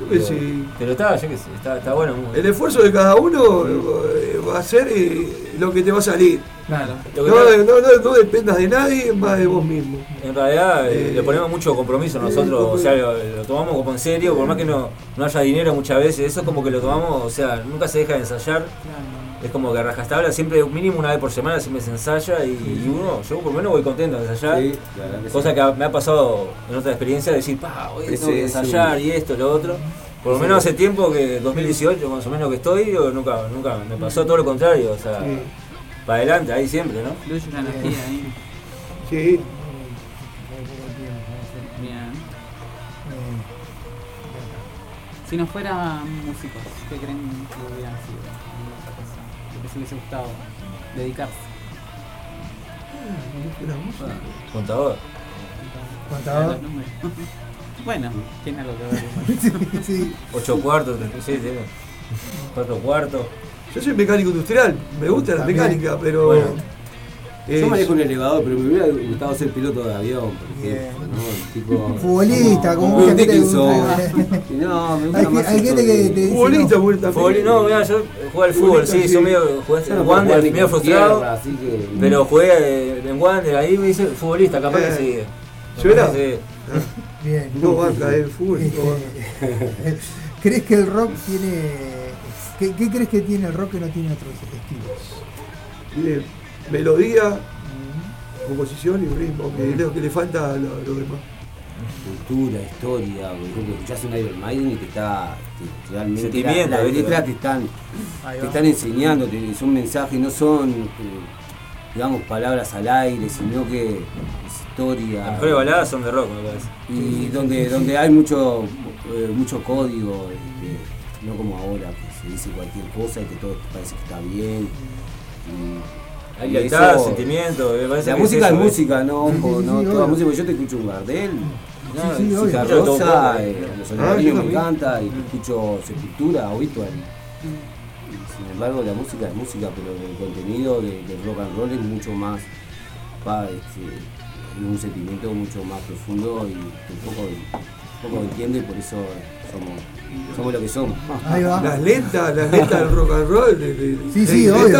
yo qué sé.
Pero está, yo qué sé, está, está bueno.
El esfuerzo de cada uno eh, va a ser eh, lo que te va a salir.
Claro.
No, no, no, no dependas de nadie, más de vos mismo.
En realidad eh, le ponemos mucho compromiso nosotros, o sea, lo, lo tomamos como en serio, por más que no, no haya dinero muchas veces, eso es como que lo tomamos, o sea, nunca se deja de ensayar, es como que a rajastabla siempre mínimo una vez por semana siempre se ensaya y, y uno, yo por lo menos voy contento de ensayar,
Sí, que
cosa
sí.
que me ha pasado en otra experiencia de decir, pa, hoy tengo que ensayar y esto, lo otro. Por lo menos hace tiempo que 2018 más o menos que estoy, yo nunca, nunca me pasó todo lo contrario, o sea,
Sí.
para adelante, ahí siempre, ¿no?
Fluye una energía ahí.
Sí.
Bien. Si no fueran músicos, ¿qué creen ¿Lo que se hubiese gustado dedicarse?
Contador.
Contador. <laughs>
Bueno, tiene algo que ver. <laughs>
sí.
Ocho cuartos, sí, sí. Cuatro cuartos.
Yo soy mecánico industrial, me gusta la mecánica, pero.
Bueno.
Eh,
Yo manejo un elevador, pero me hubiera gustado ser piloto de avión, por ejemplo, ¿no? Tipo, <laughs>
Futbolista, como. <laughs>
Y No, me gusta más
hay gente que te dice
Futbolista.
Futbol- no, mira, yo jugué al fútbol, sí,
sí.
yo medio jugué en Wander, medio frustrado. Pero jugué eh, en Wander, ahí me hice futbolista, capaz que
Eh,
sí.
¿yo era?
Sí. <laughs>
Bien.
No banca el fútbol. no banca.
Este, ¿Crees que el rock tiene. ¿qué, qué crees que tiene el rock que no tiene otros estilos?
Melodía, composición y ritmo, que es lo que le falta a lo, lo demás.
cultura, historia, por ejemplo, escuchás un Iron Maiden y te está te- realmente
Sentimiento,
la, las
¿viste?
letras te están, te están enseñando, te- son mensajes, no son eh, digamos palabras al aire, sino que es historia.
Las mejores baladas son de rock, me parece.
Y donde, donde hay mucho, eh, mucho código, este, no como ahora que se dice cualquier cosa y que todo te parece que está bien. Y-
Hay lealtad,
eso-
sentimiento, me parece
La
que
música es
eso, ¿eh?
música, no,
Sí, sí,
ojo,
sí,
no
sí,
toda música, yo te escucho un Gardel,
Sí,
no,
todo
Rosa, eh. Los Olivarios me encanta, y te escucho Sepultura, Obituary. Sin embargo, la música es música, pero el contenido de, de rock and roll es mucho más, va, este, es un sentimiento mucho más profundo y que poco, poco entiendo y por eso somos, somos lo que somos.
Ahí va.
Las lentas, las lentas del rock and roll, de, de-
Sí,
de-
sí,
de-
obvio.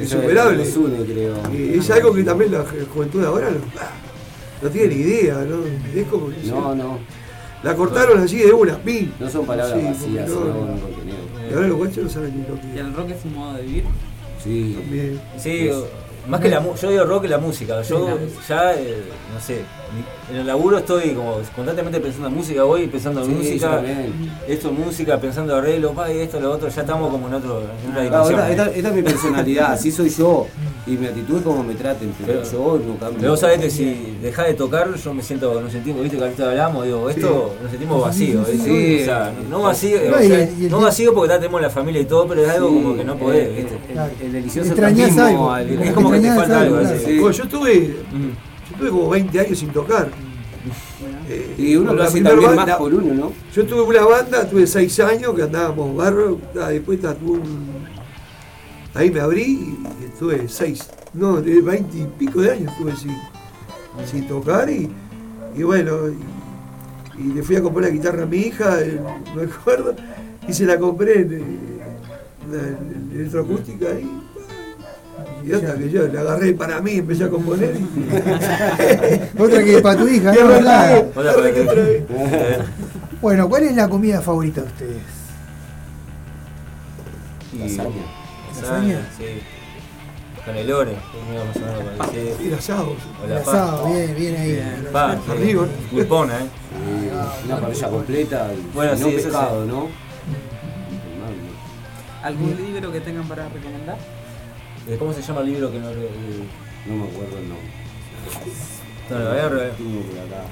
Es insuperable.
nos une, creo.
Y es algo que también la ju- juventud ahora no, no tiene ni idea, ¿no? Es como que
No, no,
la cortaron así de una, ¡pim!
no son palabras
Sí,
vacías,
no-. Y ahora los guachos no saben ni lo
¿Y
que
el rock es un modo de vivir?
Sí,
También.
Sí, más que la yo digo rock y la música. Yo ya, eh, no sé, en el laburo estoy como constantemente pensando en música, voy pensando en
Sí,
música, esto es música, pensando en arreglo, pa, y esto, lo otro, ya estamos como en, otro, en otra dimensión.
esta, esta- esta es mi personalidad, así soy yo. Y mi actitud es como me traten, pero,
Pero-
yo no cambio.
Pero vos sabés que si dejás de tocar, yo me siento, nos sentimos, viste que ahorita hablamos, digo, esto nos sentimos vacíos,
Sí, sí,
sí.
o sea, no vacío,
No,
o
y
sea,
el- y el
no vacío porque ya tenemos la familia y todo, pero es algo
Sí,
como que no podés,
eh,
viste.
El, el delicioso
Extrañás
tapismo
algo.
al-
Es como que te falta algo,
algo.
Sí.
Bueno, yo estuve, yo estuve como 20 años sin tocar. Eh,
Y uno lo hace también
banda-
más por uno, ¿no?
Yo tuve una banda, tuve 6 años que andábamos barro, ah, después tuve un- ahí me abrí y estuve 6, no, de 20 y pico de años estuve sin, sin tocar y, y bueno, y, y le fui a comprar la guitarra a mi hija, eh, no me acuerdo, y se la compré en, eh, la en electroacústica y, y hasta que yo la agarré para mí, empecé a componer y <laughs>
Otra que para tu hija, ¿no? <laughs>
otra vez.
Bueno, ¿cuál es la comida favorita de ustedes?
Y-
Lasaña.
¿Lasaña?
Sí. Canelones, es medio más o menos parecido.
Y el asado.
O
El
la
asado,
pasta.
bien, bien ahí.
Bien, pa.
Arriba.
Pulpona, eh.
Sí, una parrilla completa y <laughs>
Bueno,
no
sí,
pescado,
sí.
¿no?
¿Algún libro que tengan para recomendar?
Eh, ¿Cómo se llama el libro que no re- eh,
No me acuerdo el nombre.
No, lo voy a
por acá.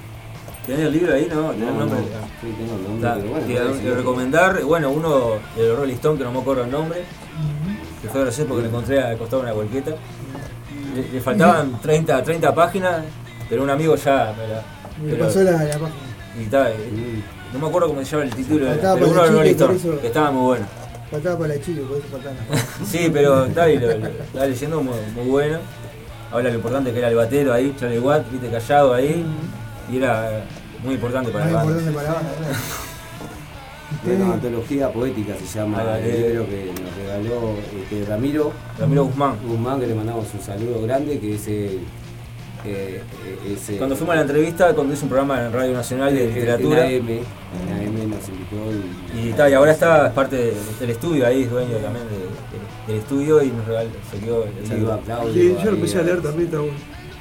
¿Tenés el libro ahí? No, tenés el
No,
nombre.
no. Sí, tengo el nombre, bueno.
te- recomendar, bueno, uno de Rolling Stone, que no me acuerdo el nombre, que fue gracioso porque lo encontré al costado de una volqueta. Le, le faltaban <laughs> 30, 30 páginas, pero un amigo ya me la.
Me
pero-
pasó la, la página.
y está, eh, no me acuerdo cómo se llama el título,
Faltaba
pero uno
el
Stone,
eso-
que estaba muy bueno.
Faltaba para la chile, por eso faltaba. <laughs>
Sí, pero está, y lo, lo- estaba leyendo muy, muy bueno. Habla lo importante que era el batero ahí, Charlie Watt, viste, callado ahí. Y era muy importante para
Más
la banda.
importante para la banda. <laughs>
Bueno,
Ustedes-
antología poética se llama
Ah,
el
eh.
libro que nos regaló este, Ramiro.
Ramiro Guzmán.
Guzmán, que le mandamos un saludo grande, que es el. eh, eh, ese-
Cuando fuimos a la entrevista, cuando hizo un programa en Radio Nacional de literatura.
En AM, en AM nos invitó y.
Y, está, y ahora está es parte de- del estudio, ahí es dueño también de- de- del estudio y nos regaló, se quedó el
Saludo
libro.
a Claudio.
Sí, yo lo empecé a leer también, está bueno.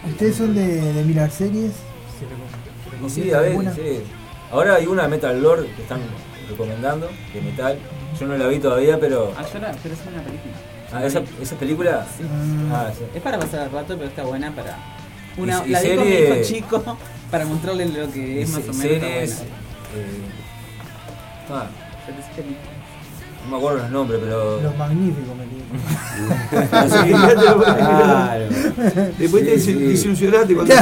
¿Ustedes son de, de mirar series? ¿Se recom- se
Y sí, a ver, sí. Ahora hay una Metal Lord que están recomendando, de metal. Yo no la vi todavía, pero.
Ah, yo la, pero es una película.
Ah, ¿esa, esa película?
Sí.
Ah, sí.
Es para pasar el rato, pero está buena para. Una,
Y- y
la vi con mi
serie-
hijo chico <laughs> para mostrarle lo que es
Y
más o menos.
series, eh, Ah, no me acuerdo los nombres, pero.
Los magníficos, me <laughs>
Claro. Después te desilusionaste cuando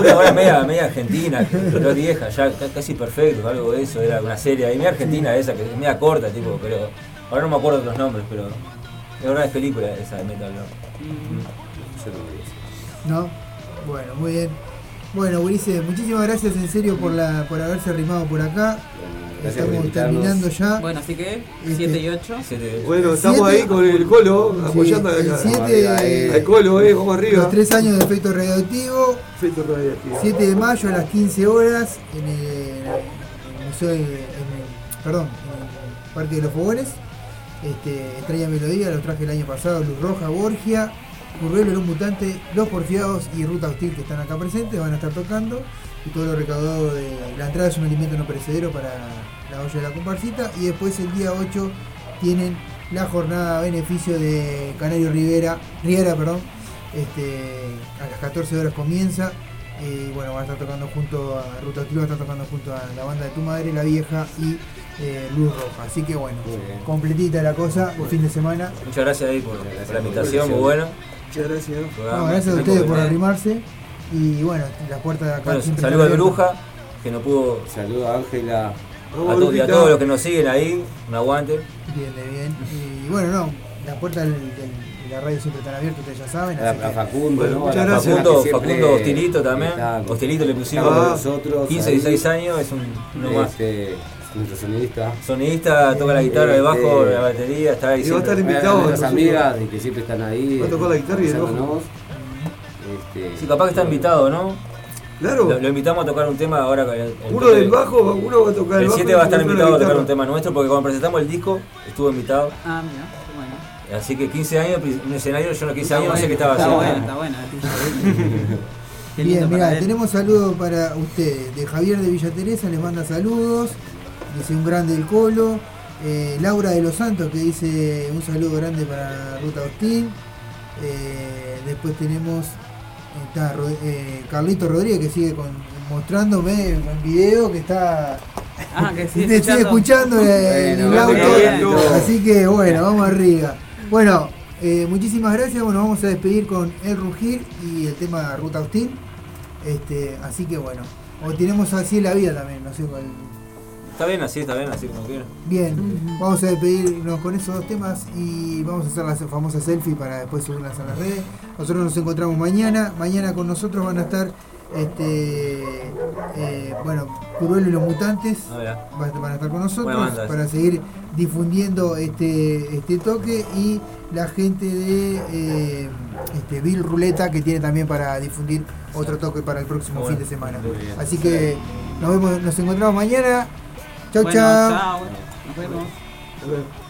Una hora media, media argentina, pero vieja, ya ca- casi perfecto, algo de eso, era una serie ahí, media argentina esa, que es media corta, tipo, pero ahora no me acuerdo de los nombres, pero es verdad es película esa de Metal
no eso.
¿No? Bueno, muy bien. Bueno, Ulises, muchísimas gracias en serio por la por haberse arrimado por acá.
Gracias
Estamos terminando ya.
Bueno, así que
Este,
7 y 8.
Bueno, estamos
Siete-
ahí con el colo,
Sí,
apoyando
el
al,
siete-
al colo, eh, vamos arriba.
Los tres años de efecto radioactivo.
Efecto radioactivo.
7 de mayo a las 15 horas en el, en el museo de- en el- perdón, en el Parque de los Fogones. Este, extraña melodía, los traje el año pasado, Luz Roja, Borgia, Curvelo, Los Mutantes, Los Porfiados y Ruta Hostil que están acá presentes, van a estar tocando. Y todo lo recaudado de la entrada es un alimento no perecedero para la olla de la comparsita. Y después el día 8 tienen la jornada a beneficio de Canario Rivera, Riera, perdón, este, a las 14 horas comienza. Y bueno, van a estar tocando junto a Ruta Hostil, va a estar tocando junto a la banda de Tu Madre, La Vieja y eh, Luz Roja. Así que bueno, completita la cosa, por fin de semana.
Muchas gracias ahí por, por la invitación, muy bueno.
Muchas gracias.
No, gracias a ustedes por arrimarse. Y bueno, las puertas de acá
Bueno, saludo a. Bruja, que no pudo.
Saludos a Ángela.
A, todos- y a todos los que nos siguen ahí, un aguante.
Bien, bien. Y bueno, no, las puertas del- del- de la radio siempre están abiertas, ustedes ya saben.
A, Facundo,
Bueno,
¿no?
muchas
A la
gracias.
persona
Facundo, Facundo Hostilito también.
está-
Hostilito le pusimos
Ah,
nosotros.
15,
ahí.
16 años, es un uno más.
Este, nuestro sonidista.
Sonidista, toca la guitarra, el bajo,
Este,
la batería, está ahí
y va a estar invitado.
Nuestras amigas que siempre están ahí.
Va a tocar la guitarra y el bajo.
Este,
Sí, capaz que está invitado, ¿no?
Claro,
Lo, lo invitamos a tocar un tema ahora. que el- el-
uno del bajo, uno va a tocar el,
El
bajo.
7
y
va a estar invitado a tocar un tema nuestro porque cuando presentamos el disco estuvo invitado.
Ah, mira, qué bueno.
Así que 15 años, un escenario, yo los 15
Está
años no sé
bueno,
qué estaba
está
haciendo.
bueno, está bueno. <laughs> Qué lindo
Bien, mira, tenemos saludos para ustedes. De Javier de Villa Teresa les manda saludos. Dice un grande el colo. Eh, Laura de los Santos que dice un saludo grande para Ruta Hostil. Eh, después tenemos está, eh, Carlito Rodríguez que sigue con- mostrándome un video que está
Ah, que <laughs>
escuchando en el auto, así que bueno, vamos arriba. Bueno, eh, muchísimas gracias. Bueno, vamos a despedir con El Rugir y el tema Ruta Hostil. Este, así que bueno, o tenemos así la vida también, no sé cuál.
Está bien así, está bien así como quieran.
Bien, vamos a despedirnos con esos dos temas y vamos a hacer las famosas selfie para después subirlas a las redes. Nosotros nos encontramos mañana. Mañana con nosotros van a estar, este, eh, bueno, Curuelo y los Mutantes.
Ah,
van a estar con nosotros para seguir difundiendo este, este toque y la gente de eh, este, Bill Ruleta que tiene también para difundir otro toque para el próximo
Bueno,
fin de semana. Así que nos vemos, nos encontramos mañana. Chau,
Bueno,
chau.
chao. Nos vemos.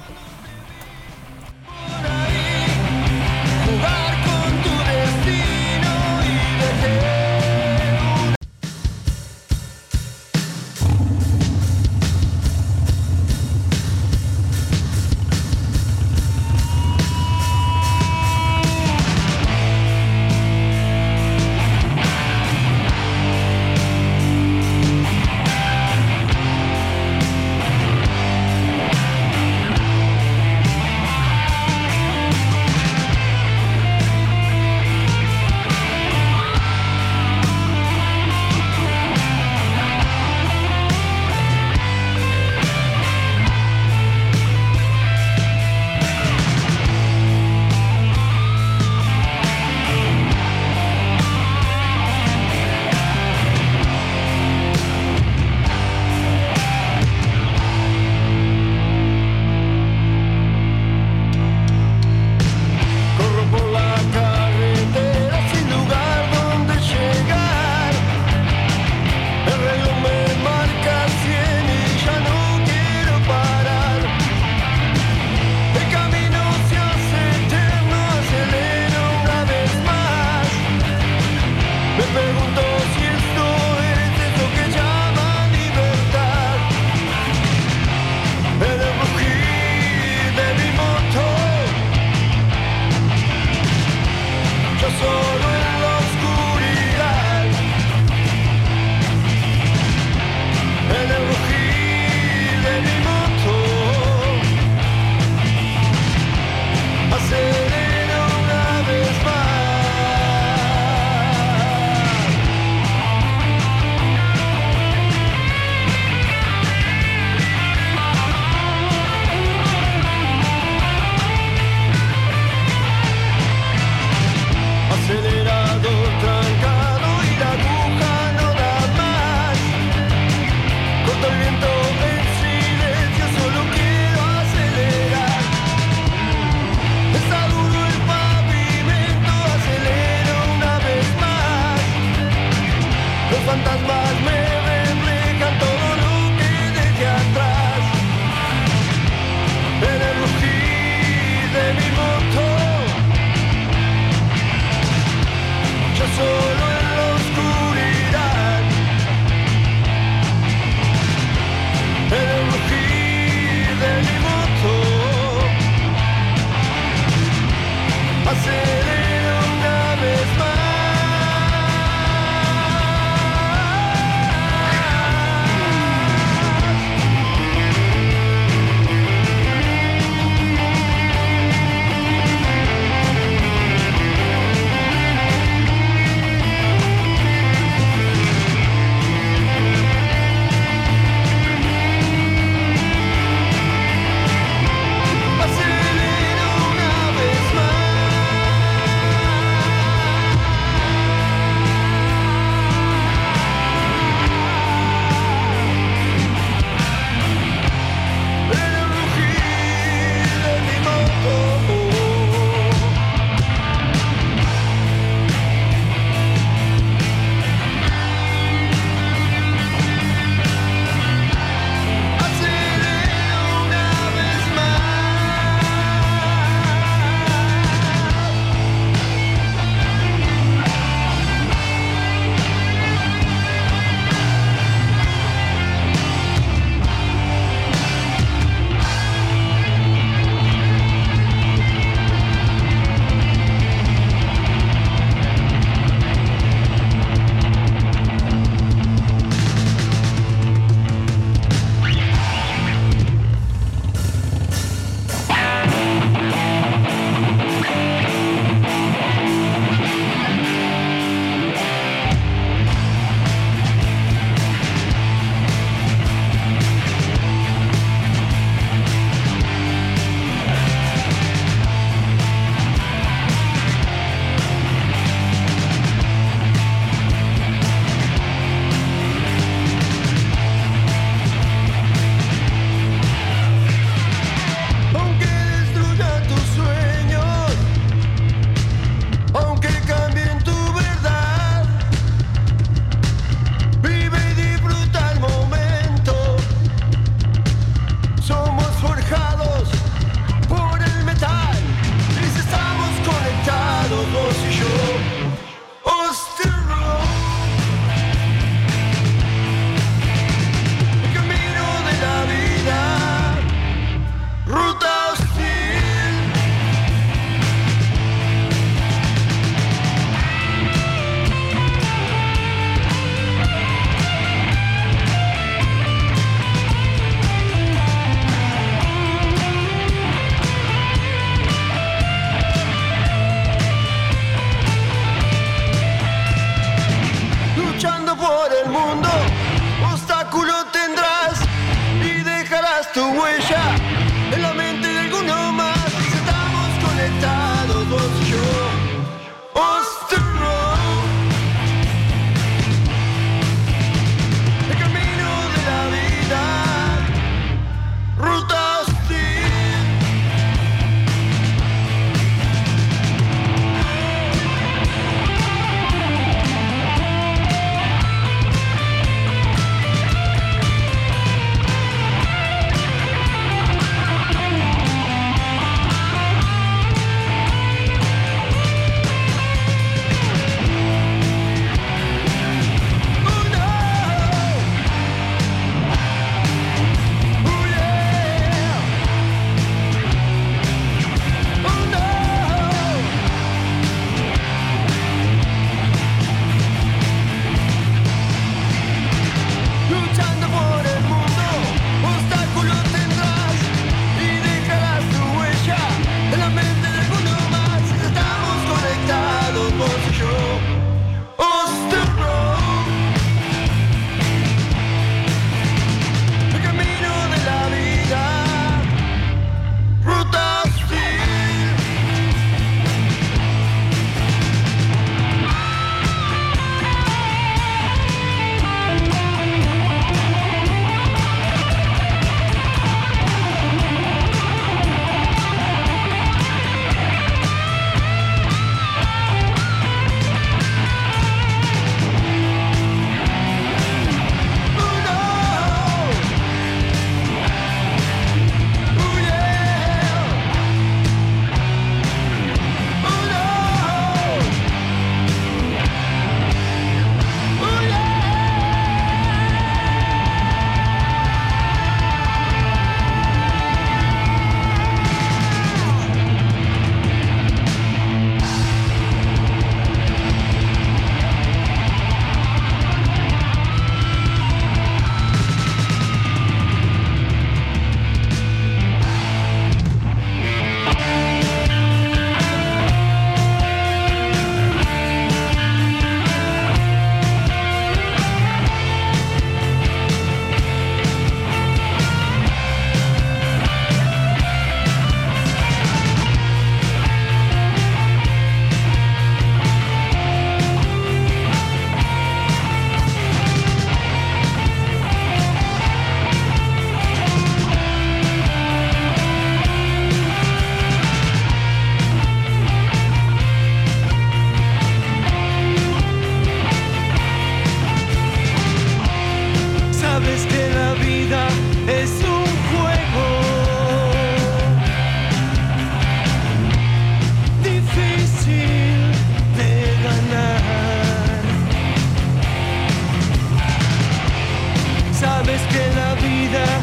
que
la vida